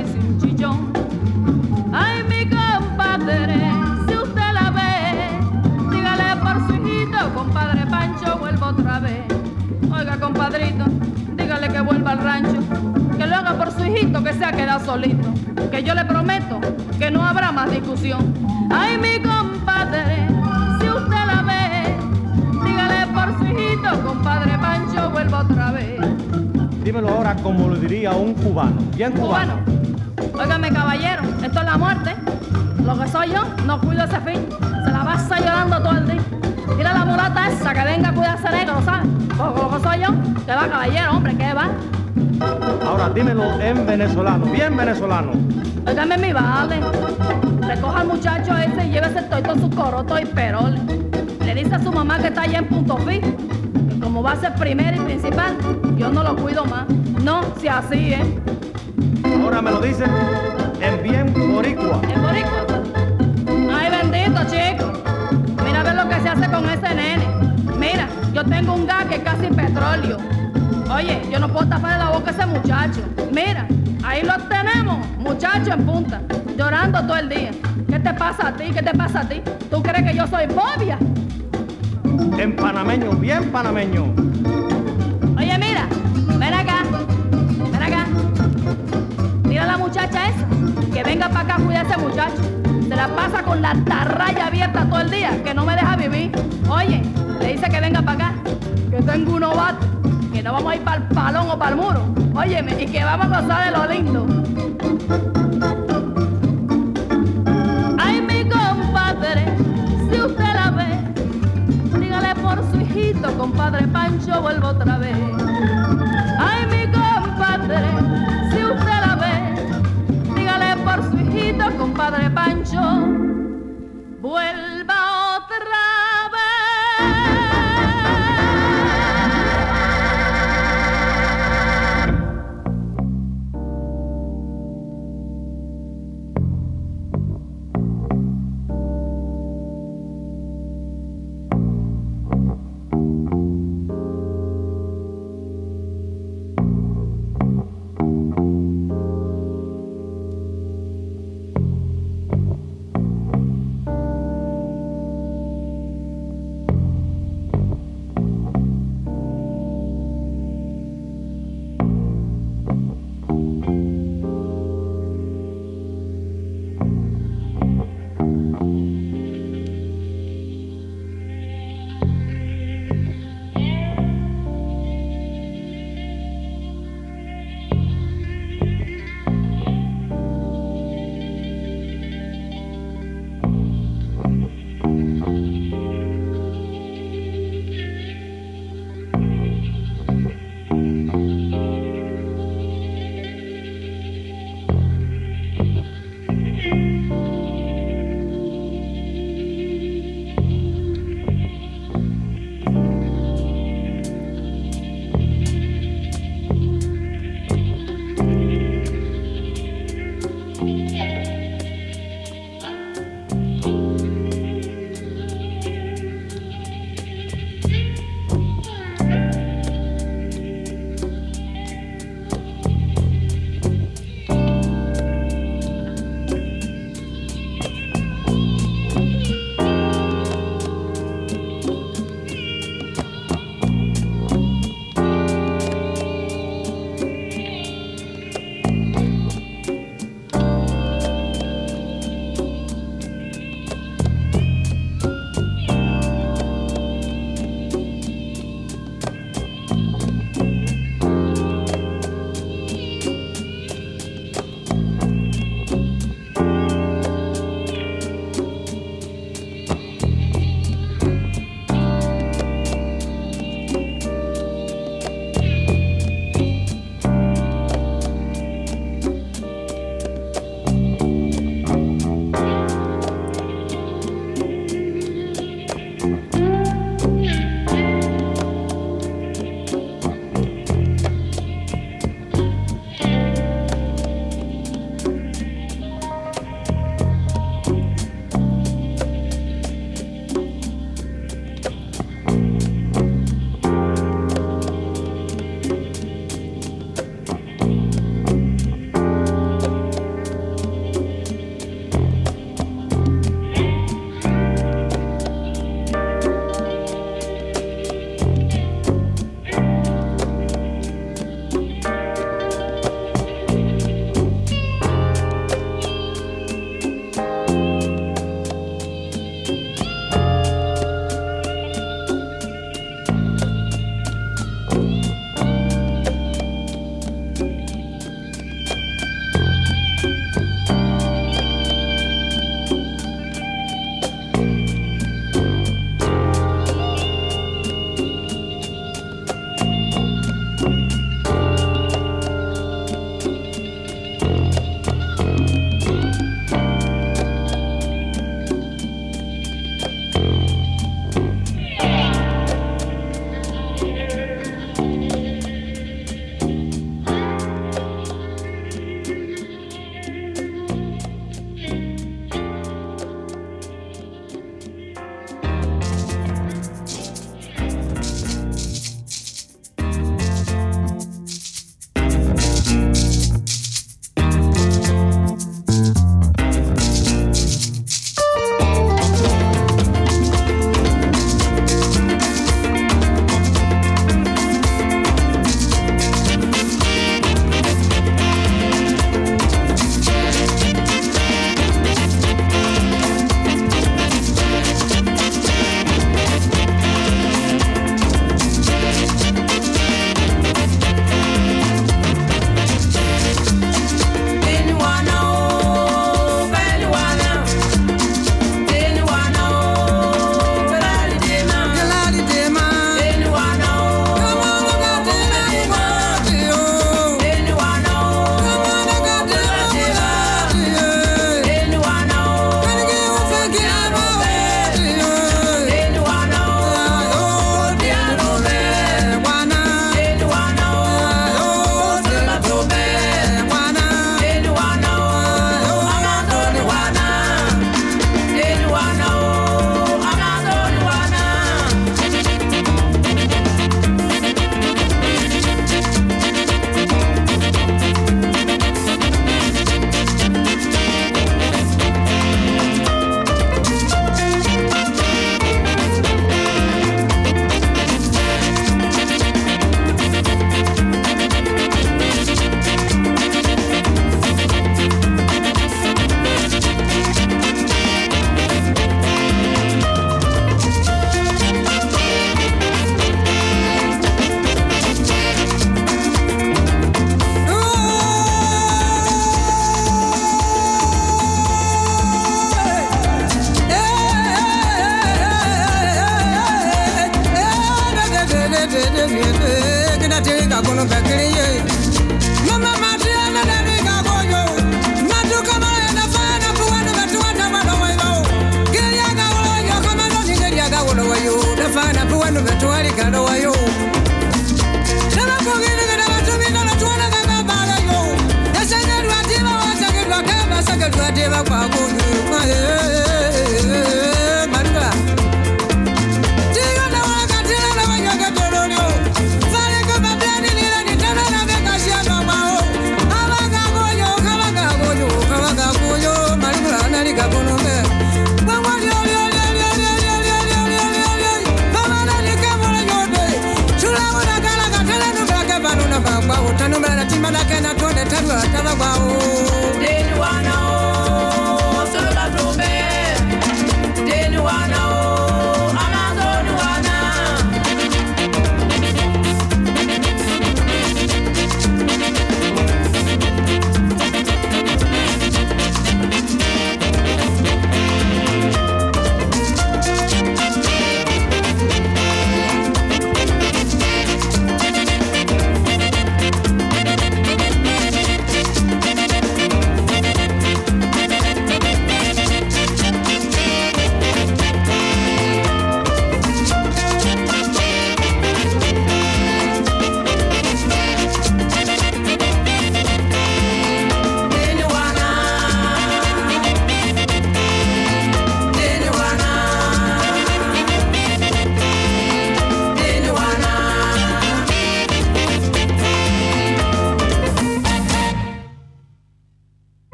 Speaker 15: hice un chichón. Ay, mi compadre, si usted la ve, dígale por su hijito, compadre Pancho, vuelvo otra vez. Oiga, compadrito, dígale que vuelva al rancho, que lo haga por su hijito que se ha quedado solito, que yo le prometo que no habrá más discusión. Ay, mi compadre, si usted la ve, dígale por su hijito, compadre Pancho, vuelva otra vez.
Speaker 16: Dímelo ahora como lo diría un cubano. Bien cubano.
Speaker 15: Óigame, caballero, esto es la muerte. Lo que soy yo, no cuido ese fin. Se la pasa llorando todo el día. Dile a la mulata esa que venga a cuidarse negro, ¿sabes? Porque lo que soy yo, que va, caballero, hombre, que va.
Speaker 16: Ahora dímelo en venezolano. Bien venezolano.
Speaker 15: Óigame, mi vale. Recoja al muchacho ese y llévese todo su coroto y perol. Le dice a su mamá que está allá en punto fi. Como va a ser primero y principal, yo no lo cuido más. No, si así, ¿eh?
Speaker 16: Ahora me lo dicen en bien boricua.
Speaker 15: ¿En boricua? Ay, bendito, chico. Mira a ver lo que se hace con ese nene. Mira, yo tengo un gas que es casi petróleo. Oye, yo no puedo taparle la boca a ese muchacho. Mira, ahí lo tenemos, muchacho en punta, llorando todo el día. ¿Qué te pasa a ti? ¿Qué te pasa a ti? ¿Tú crees que yo soy bobia?
Speaker 16: En panameño, bien panameño.
Speaker 15: Oye, mira, ven acá, ven acá. Mira a la muchacha esa, que venga para acá a cuidar a ese muchacho. Se la pasa con la tarraya abierta todo el día, que no me deja vivir. Oye, le dice que venga para acá, que tengo un novato, que no vamos a ir para el palón o para el muro. Óyeme, y que vamos a gozar de lo lindo. Hijito, compadre Pancho, vuelvo otra vez. Ay, mi compadre, si usted la ve, dígale por su hijito, compadre Pancho, vuelva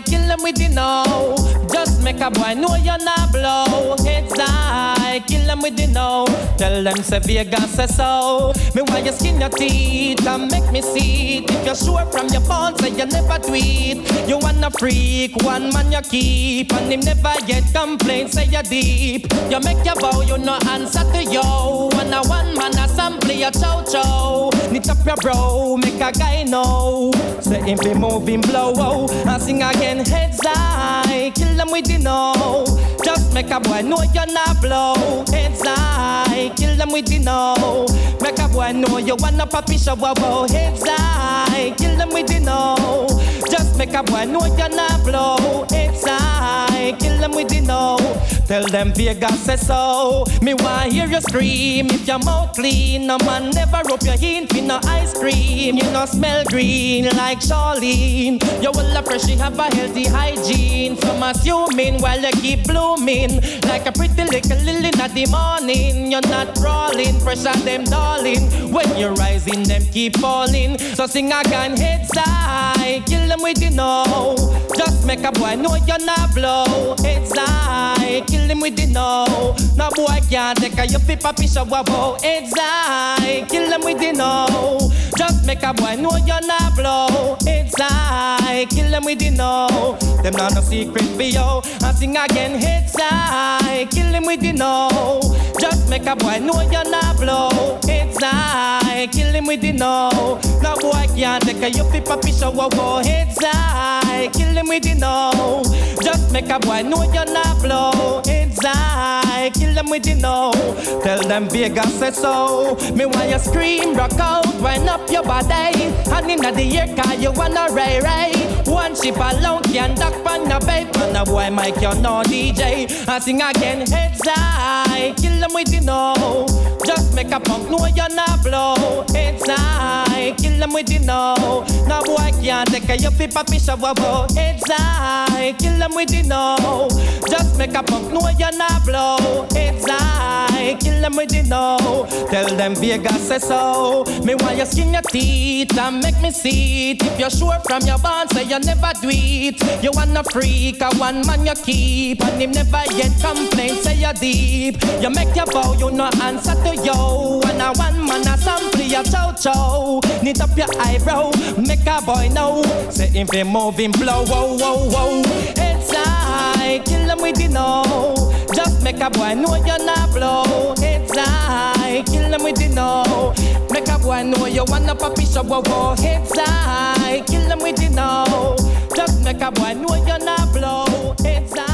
Speaker 5: Kill them with the no. Just make a boy know you're not blow. Heads high. Kill them with the no. Tell them say Vegas say so. Me why you skin your teeth and make me see it. If you're sure from your phone, say you never tweet. You wanna freak, one man you keep, and him never yet complain. Say you deep. You make your bow, you no answer to yo. And a one man assembly a chow chow. Knit up your bro, make a guy know. Say him be moving blow. Oh, and sing again heads high. Kill them with the no. Just make a boy know you're not blow. Heads high. Kill them with the no. Make boy know you wanna puppy show. Wow. Heads high. Kill them with the know Just make a boy know you're not blow. Heads high. Kill them with the know Tell them Vegas say so. Me want hear you scream if your mouth clean. No man never rub your hint with no ice cream. You no smell green like Charlene. You will appreciate have a healthy hygiene. Some assuming while you keep blooming like a pretty little lily in the morning. You're not crawling, pressure them darling. When you're rising, them keep falling. So sing again, heads high, kill them with the know. Just make a boy know you're not blow. Heads high, kill them with the know. No boy can't take a you fi papi show wow. Heads high, kill them with the know. Just make a boy know you're not blow. Heads high, kill them with the know. Them not no secret for you. I sing again, heads high, kill them with the know. Just make a boy know you're not blow. Heads high, kill him with the no. No boy can't take a you fi papi show wow. Heads high, kill him with the no. Just make a boy know you're not blow. It's high, kill them with the no. Tell them Vegas say so. Me why you scream, rock out, wind up your body. And inna the air car you wanna ray ray. One ship alone can duck on the babe. And a boy Mike you're no DJ. I sing again, heads high, kill them with the no. Just make a punk know you're not blow. Heads high, kill them with the no. No boy can't take a you fi papi show wow. Heads high, kill them with the no. Just make a punk know you're not blow. It's high, kill them with the no. Tell them Vegas say so. Me why you skin your teeth and make me see it. If you're sure from your bond, say you never do it. You wanna freak, a one man you keep, and him never yet complain. Say you deep. You make your bow, you no answer to yo. And a one man a sample your chow chow. Knit up your eyebrow, make a boy know. Say him be moving blow, whoa, whoa, whoa. Heads high, kill him with the know. Just make a boy know you're not blow. It's high, kill him with the know. Make a boy know you wanna puppy show, whoa, whoa. It's high, kill him with the know. Just make a boy know you're not blow. It's high,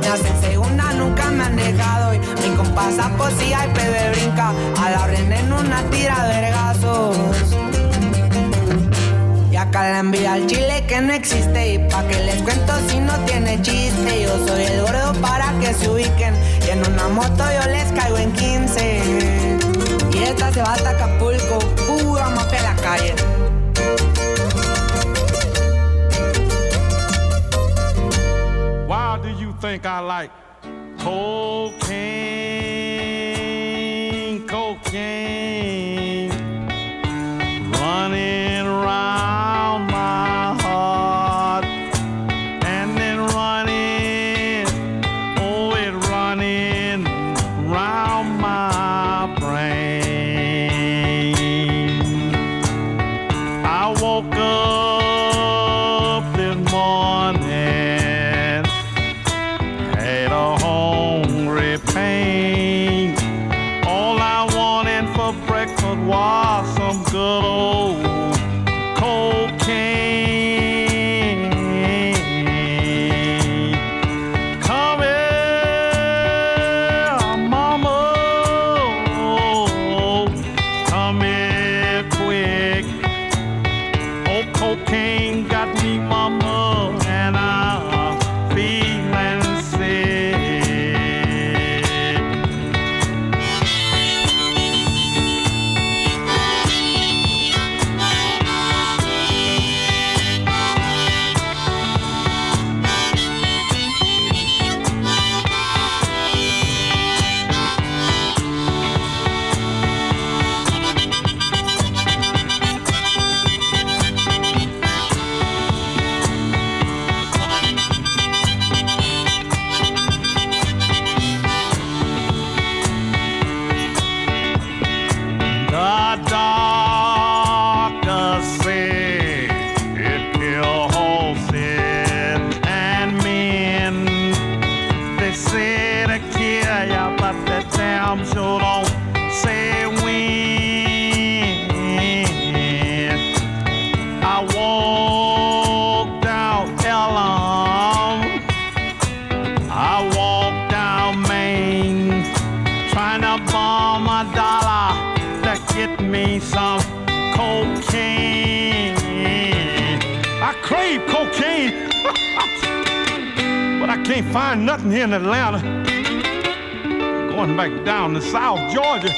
Speaker 17: Me hacen segunda, nunca me han dejado. Y mi compa Sapo sí hay bebé brinca. A la René en una tira de vergazos. Y acá la envía al chile que no existe. Y pa' que les cuento si no tiene chiste. Yo soy el gordo para que se ubiquen. Y en una moto yo les caigo en 15 Y esta se va hasta Acapulco. Pura mafia en la calle
Speaker 18: do you think I like? Cocaine, find nothing here in Atlanta. Going back down to South Georgia,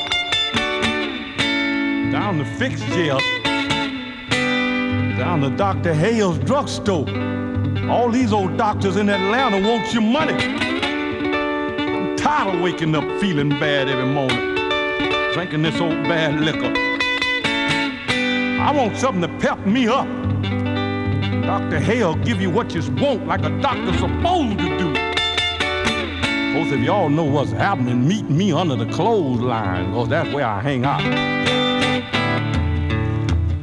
Speaker 18: down to Fix Jail, down to Dr. Hale's drugstore. All these old doctors in Atlanta want your money. I'm tired of waking up feeling bad every morning, drinking this old bad liquor. I want something to pep me up. Dr. Hale give you what you want like a doctor's supposed to do. Both of y'all know what's happening. Meet me under the clothesline, cause that's where I hang out.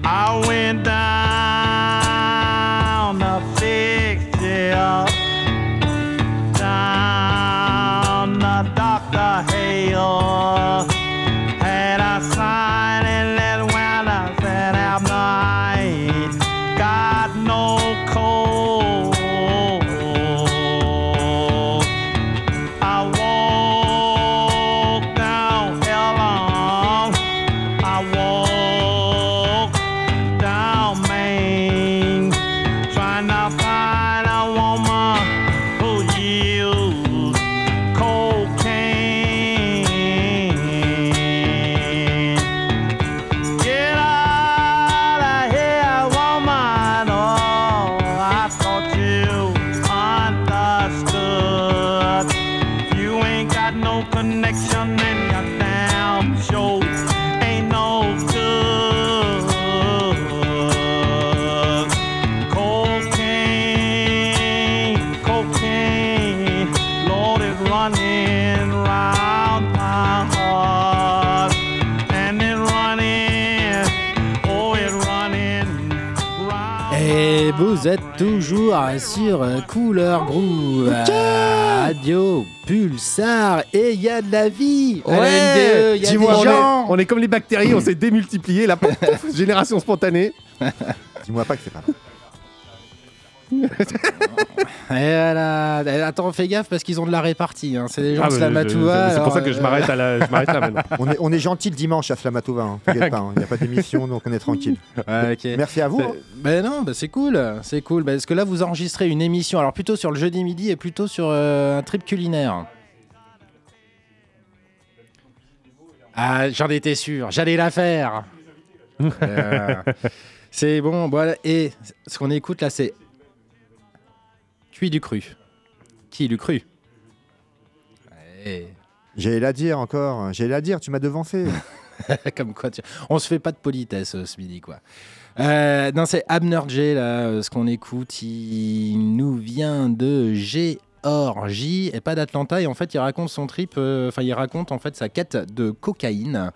Speaker 18: I went down
Speaker 1: sur Couleur Groove, Radio Pulsar, et il y a de la vie. À NDE, il y a des
Speaker 4: on,
Speaker 1: gens.
Speaker 4: est, on est comme les bactéries, on s'est démultiplié, la pouf, pouf, génération spontanée.
Speaker 2: Dis-moi pas que c'est pas
Speaker 1: voilà. Attends, fais gaffe parce qu'ils ont de la répartie. hein. C'est des gens
Speaker 4: Ah,
Speaker 1: de Slamatouva.
Speaker 4: c'est pour ça que je
Speaker 1: euh,
Speaker 4: m'arrête là maintenant.
Speaker 2: On est, on est gentil le dimanche à Flamatova, hein, pas, il n'y a pas d'émission donc on est tranquille.
Speaker 1: Ouais.
Speaker 2: Merci à vous. hein.
Speaker 1: Ben non, bah c'est cool, c'est cool. Bah, parce que là, vous enregistrez une émission, alors plutôt sur le jeudi midi et plutôt sur euh, un trip culinaire. Ah, j'en étais sûr, j'allais la faire. Euh, c'est bon, voilà. Et ce qu'on écoute là, c'est cuit du cru. Qui l'eût cru? Ouais.
Speaker 2: J'allais la dire encore, j'allais la dire, tu m'as devancé.
Speaker 1: Comme quoi, tu- on se fait pas de politesse euh, ce midi, quoi. Euh, non, c'est Abner J, là, euh, ce qu'on écoute, il nous vient de Géorgie et pas d'Atlanta. Et en fait, il raconte son trip, enfin, il raconte en fait sa quête de cocaïne.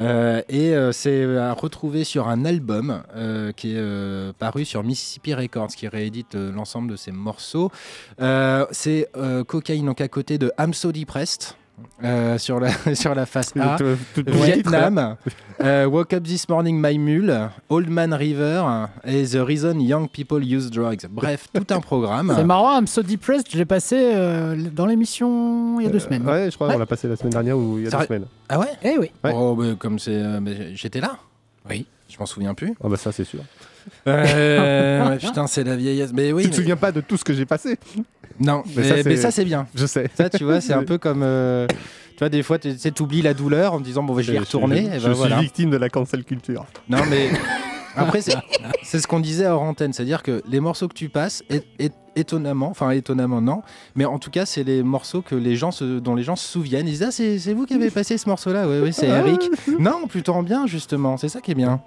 Speaker 1: Euh, et euh, c'est à retrouver sur un album euh, qui est euh, paru sur Mississippi Records, qui réédite euh, l'ensemble de ses morceaux. Euh, c'est euh, cocaïne donc à côté de I'm So Depressed. Euh, sur, la, sur la face A,
Speaker 4: Tout- tout- tout-
Speaker 1: Vietnam, euh, Woke Up This Morning My Mule, Old Man River et The Reason Young People Use Drugs. Bref, tout un programme.
Speaker 3: C'est marrant, I'm so depressed, je l'ai passé euh, dans l'émission il y a deux semaines.
Speaker 4: Ouais, je crois qu'on l'a passé la semaine dernière ou il y a
Speaker 1: Ça
Speaker 4: deux semaines.
Speaker 1: Ah ouais?
Speaker 3: Eh oui.
Speaker 1: Oh, mais comme c'est. euh, j'étais là Oui. Je m'en souviens plus.
Speaker 4: Ah bah ça c'est sûr.
Speaker 1: Euh, ouais, putain, c'est la vieillesse. Mais oui.
Speaker 4: tu te
Speaker 1: mais-
Speaker 4: souviens pas de tout ce que j'ai passé
Speaker 1: Non,
Speaker 4: Mais
Speaker 1: mais,
Speaker 4: ça, c'est-
Speaker 1: bien.
Speaker 4: Je sais.
Speaker 1: Ça, tu vois, c'est un peu comme. euh, tu vois, des fois, tu sais, t'oublies la douleur en te disant, bon, bah, je vais y retourner.
Speaker 4: Je,
Speaker 1: et
Speaker 4: je
Speaker 1: ben
Speaker 4: suis victime de la cancel culture.
Speaker 1: Non, mais après, c'est c'est ce qu'on disait hors antenne. C'est-à-dire que les morceaux que tu passes, é- étonnamment, enfin, étonnamment, non, mais en tout cas, c'est les morceaux que les gens se- dont les gens se souviennent. Ils disent, ah, c'est vous qui avez passé ce morceau-là. Oui, oui, c'est Eric. Non, plutôt en bien, justement. C'est ça qui est bien.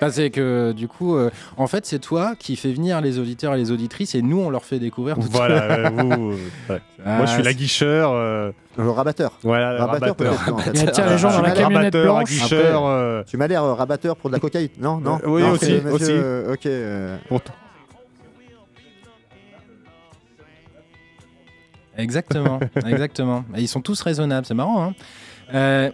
Speaker 1: Enfin, c'est que, du coup, euh, en fait, c'est toi qui fais venir les auditeurs et les auditrices et nous, on leur fait découvrir tout
Speaker 4: Voilà,
Speaker 1: ça.
Speaker 4: euh, vous, ouais.
Speaker 1: Ah,
Speaker 4: Moi je suis
Speaker 1: c'est-
Speaker 4: l'aguicheur. euh,
Speaker 2: Le rabatteur.
Speaker 4: Voilà,
Speaker 2: Rabatteur, peut-être, en fait.
Speaker 3: Attire les gens dans la
Speaker 2: Rabatteur,
Speaker 3: camionnette
Speaker 4: rabatteur,
Speaker 3: blanche.
Speaker 4: aguicheur.
Speaker 2: Après,
Speaker 4: euh,
Speaker 2: Tu m'as l'air euh, rabatteur pour de la cocaïne, non Non.
Speaker 4: Euh, oui,
Speaker 2: Non,
Speaker 4: aussi,
Speaker 2: c'est monsieur,
Speaker 4: aussi.
Speaker 2: euh, ok. euh,
Speaker 4: pour-
Speaker 1: Exactement, exactement. Et ils sont tous raisonnables, c'est marrant. Hein euh,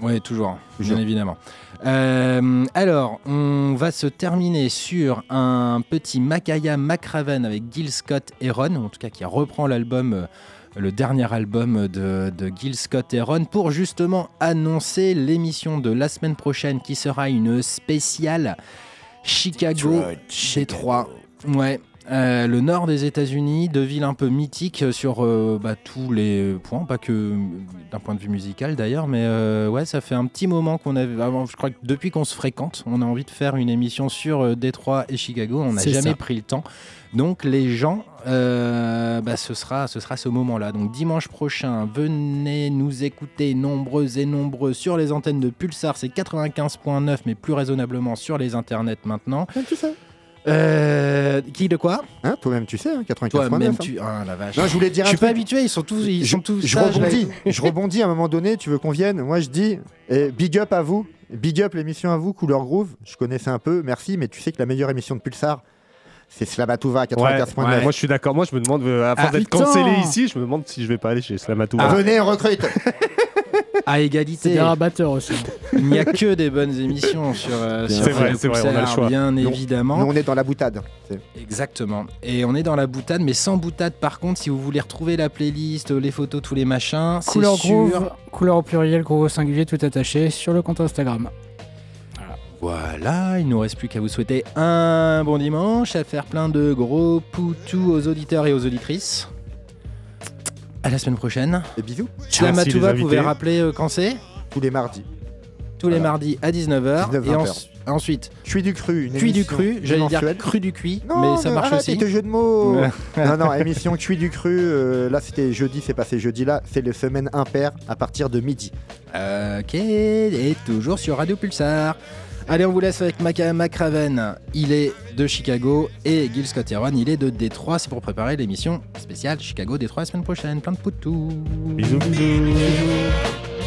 Speaker 1: oui, toujours, bien évidemment. Euh, alors, on va se terminer sur un petit Makaya McRaven avec Gil Scott Heron, en tout cas qui reprend l'album, euh, le dernier album de, de Gil Scott Heron, pour justement annoncer l'émission de la semaine prochaine qui sera une spéciale Chicago Détroit. Ouais. Euh, le nord des États-Unis, deux villes un peu mythiques sur euh, bah, tous les points, pas que d'un point de vue musical d'ailleurs, mais euh, ouais, ça fait un petit moment qu'on avait, avant, je crois que depuis qu'on se fréquente, on a envie de faire une émission sur Détroit et Chicago, on n'a
Speaker 3: C'est
Speaker 1: jamais
Speaker 3: ça.
Speaker 1: pris le temps. Donc les gens, bah, ce sera, ce sera ce moment-là. Donc dimanche prochain, venez nous écouter nombreux et nombreux sur les antennes de Pulsar, c'est 95.9, mais plus raisonnablement sur les internets maintenant.
Speaker 2: tu sais.
Speaker 1: Euh, qui de quoi
Speaker 2: Hein, Toi-même, tu sais, hein, 95.9.
Speaker 1: Toi-même,
Speaker 2: hein.
Speaker 1: tu. Ah la vache.
Speaker 2: Non, je voulais dire
Speaker 1: Je suis pas habitué, ils sont tous, ils
Speaker 2: je,
Speaker 1: sont tous
Speaker 2: je
Speaker 1: sages,
Speaker 2: rebondis, je rebondis à un moment donné, tu veux qu'on vienne Moi je dis eh, big up à vous, big up l'émission à vous, Couleur Groove. Je connaissais un peu, merci, mais tu sais que la meilleure émission de Pulsar, c'est Slamatouva à
Speaker 4: Ouais,
Speaker 2: 95.9.
Speaker 4: ouais, moi je suis d'accord. Moi je me demande, euh, à force
Speaker 2: Ah,
Speaker 4: d'être cancellé ici, je me demande si je vais pas aller chez Slamatou.
Speaker 2: Ah, Venez, on recrute
Speaker 1: À
Speaker 3: C'est
Speaker 1: égalité.
Speaker 3: des rabatteurs aussi.
Speaker 1: Il n'y a que des bonnes émissions sur, euh, sur
Speaker 4: C'est vrai, c'est vrai, on a le
Speaker 1: Pulsar,
Speaker 4: choix.
Speaker 1: bien
Speaker 2: Nous-
Speaker 1: évidemment.
Speaker 2: Nous, on est dans la boutade. C'est-
Speaker 1: Exactement. Et on est dans la boutade, mais sans boutade. Par contre, si vous voulez retrouver la playlist, les photos, tous les machins, c'est
Speaker 3: Couleur
Speaker 1: sur.
Speaker 3: groove, couleur au pluriel, gros au singulier, tout attaché sur le compte Instagram.
Speaker 1: Voilà, il nous reste plus qu'à vous souhaiter un bon dimanche, à faire plein de gros poutous aux auditeurs et aux auditrices. À la semaine prochaine.
Speaker 2: Et bisous.
Speaker 1: La Matouva
Speaker 4: invités.
Speaker 1: pouvait rappeler euh, quand c'est
Speaker 2: Tous les mardis.
Speaker 1: Tous les mardis à 19h.
Speaker 2: 19,
Speaker 1: et
Speaker 2: 20
Speaker 1: en-
Speaker 2: heures.
Speaker 1: ensuite,
Speaker 2: Cuit du cru, une
Speaker 1: cuit du cru. J'allais dire cru du cuit,
Speaker 2: Non,
Speaker 1: mais ça marche
Speaker 2: arrête
Speaker 1: aussi.
Speaker 2: tes jeux de mots. Non, non, émission cuit du cru. euh, là, c'était jeudi, c'est passé jeudi. Là, c'est les semaines impaires à partir de midi.
Speaker 1: Ok, et toujours sur Radio Pulsar. Allez, on vous laisse avec Maca McRaven. Il est de Chicago et Gil Scott Heron, il est de Détroit. C'est pour préparer l'émission spéciale Chicago Détroit la semaine prochaine. Plein de poutous.
Speaker 4: Bisous, bisous.